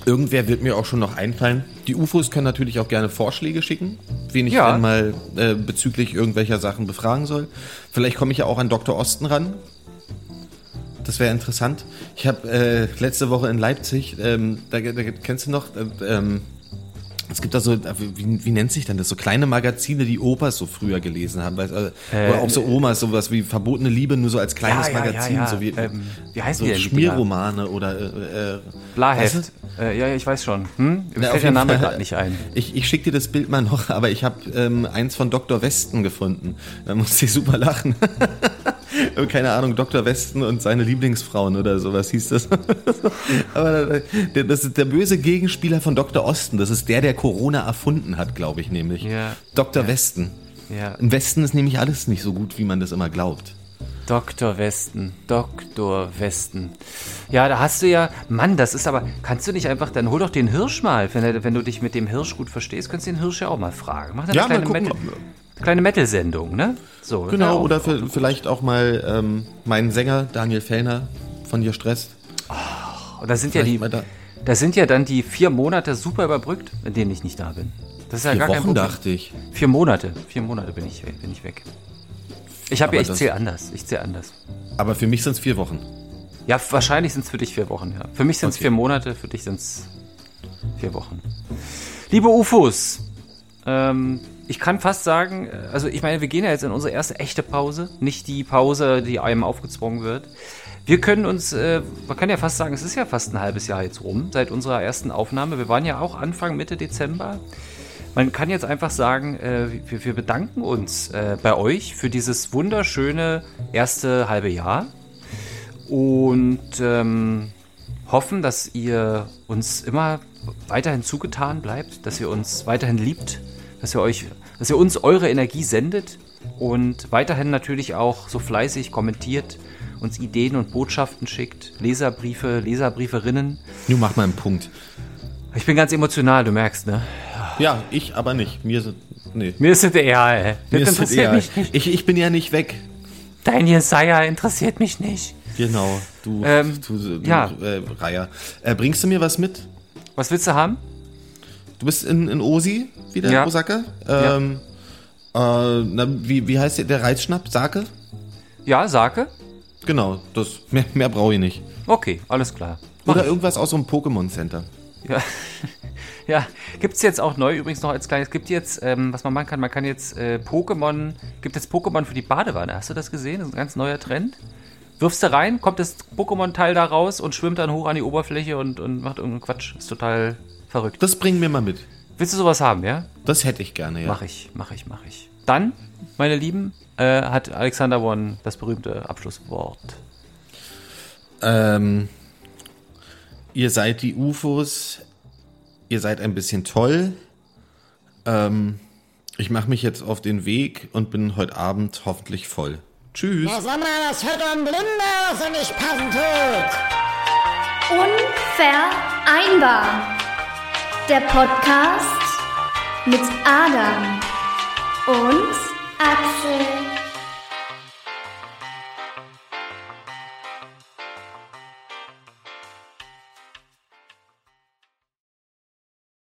irgendwer wird mir auch schon noch einfallen. Die UFOs können natürlich auch gerne Vorschläge schicken, wen ich Ja. dann mal äh, bezüglich irgendwelcher Sachen befragen soll. Vielleicht komme ich ja auch an Dr. Osten ran. Das wäre interessant. Ich habe äh, letzte Woche in Leipzig, ähm, da, da kennst du noch, äh, ähm, es gibt da so, äh, wie, wie nennt sich denn das, so kleine Magazine, die Opas so früher gelesen haben. Weißt, also, oder auch so Omas, sowas wie Verbotene Liebe, nur so als kleines Ja, ja, Magazin. ja. So wie, Ähm, wie heißen so die Schmierromane oder äh, äh, Blaheft. weißt Äh, ja, ich weiß schon. Hm? Mir fällt der Name gerade nicht ein. Ich, ich schicke dir das Bild mal noch, (laughs) aber ich habe ähm, eins von Dr. Westen gefunden. Da musste ich super lachen. (laughs) (laughs) Keine Ahnung, Dr. Westen und seine Lieblingsfrauen oder sowas hieß das. (laughs) aber der, das ist der böse Gegenspieler von Dr. Osten. Das ist der, der Corona erfunden hat, glaube ich nämlich. Ja. Dr. Westen. Ja. Im Westen ist nämlich alles nicht so gut, wie man das immer glaubt. Dr. Westen, Dr. Westen. Ja, da hast du ja, Mann, das ist aber, kannst du nicht einfach, dann hol doch den Hirsch mal, wenn, wenn du dich mit dem Hirsch gut verstehst, kannst du den Hirsch ja auch mal fragen. Mach eine Ja, mal kleine, gucken, Metal, kleine Metal-Sendung, ne? So, Genau, oder v- vielleicht auch mal ähm, meinen Sänger Daniel Fellner von Dir Stress. Und da sind ja die, Vielleicht da- sind ja dann die vier Monate super überbrückt, in denen ich nicht da bin. Das ist ja Vier gar kein Wochen Problem. dachte ich. Vier Monate, vier Monate bin ich, bin ich weg. Ich habe ja, ich das- zähle anders, ich zähle anders. Aber für mich sind es vier Wochen. Ja, wahrscheinlich sind es für dich vier Wochen, ja. Für mich sind es Okay. vier Monate, für dich sind es vier Wochen. Liebe UFOs, ähm, ich kann fast sagen, äh, also ich meine, wir gehen ja jetzt in unsere erste echte Pause, nicht die Pause, die einem aufgezwungen wird. Wir können uns, äh, man kann ja fast sagen, es ist ja fast ein halbes Jahr jetzt rum, seit unserer ersten Aufnahme. Wir waren ja auch Anfang, Mitte Dezember. Man kann jetzt einfach sagen, äh, wir, wir bedanken uns äh, bei euch für dieses wunderschöne erste halbe Jahr und ähm, hoffen, dass ihr uns immer weiterhin zugetan bleibt, dass ihr uns weiterhin liebt, dass ihr euch, dass ihr uns eure Energie sendet und weiterhin natürlich auch so fleißig kommentiert, uns Ideen und Botschaften schickt, Leserbriefe, Leserbrieferinnen. Nun mach mal einen Punkt. Ich bin ganz emotional, du merkst, ne? Ja, ich aber nicht. Mir sind. Nee. Mir ist es egal. Das Mir ist interessiert egal. mich nicht. Ich, ich bin ja nicht weg. Dein Jesaja interessiert mich nicht. Genau. Du, Ähm, du, du ja. äh, Reiher. Äh, bringst du mir was mit? Was willst du haben? Du bist in, in Osi wieder, Ja. Osaka? Ja. Ähm, äh, na, wie, wie heißt der, der Reisschnapp? Sake? Ja, Sake? Genau, das, mehr, mehr brauche ich nicht. Okay, alles klar. Mach Oder ich. irgendwas aus so einem Pokémon Center. Ja, (laughs) ja. gibt es jetzt auch neu, übrigens noch als kleines, gibt jetzt, ähm, was man machen kann, man kann jetzt äh, Pokémon, gibt jetzt Pokémon für die Badewanne. Hast du das gesehen? Das ist ein ganz neuer Trend. Wirfst du rein, kommt das Pokémon-Teil da raus und schwimmt dann hoch an die Oberfläche und, und macht irgendeinen Quatsch. Ist total verrückt. Das bringen wir mal mit. Willst du sowas haben, ja? Das hätte ich gerne, ja. Mach ich, mach ich, mach ich. Dann, meine Lieben, äh, hat Alexander One das berühmte Abschlusswort. Ähm, ihr seid die UFOs. Ihr seid ein bisschen toll. Ähm, ich mache mich jetzt auf den Weg und bin heute Abend hoffentlich voll. Tschüss. Ja, sag mal, das hört ein Blinder aus und nicht passend tut. Unvereinbar. Der Podcast mit Adam und Axel.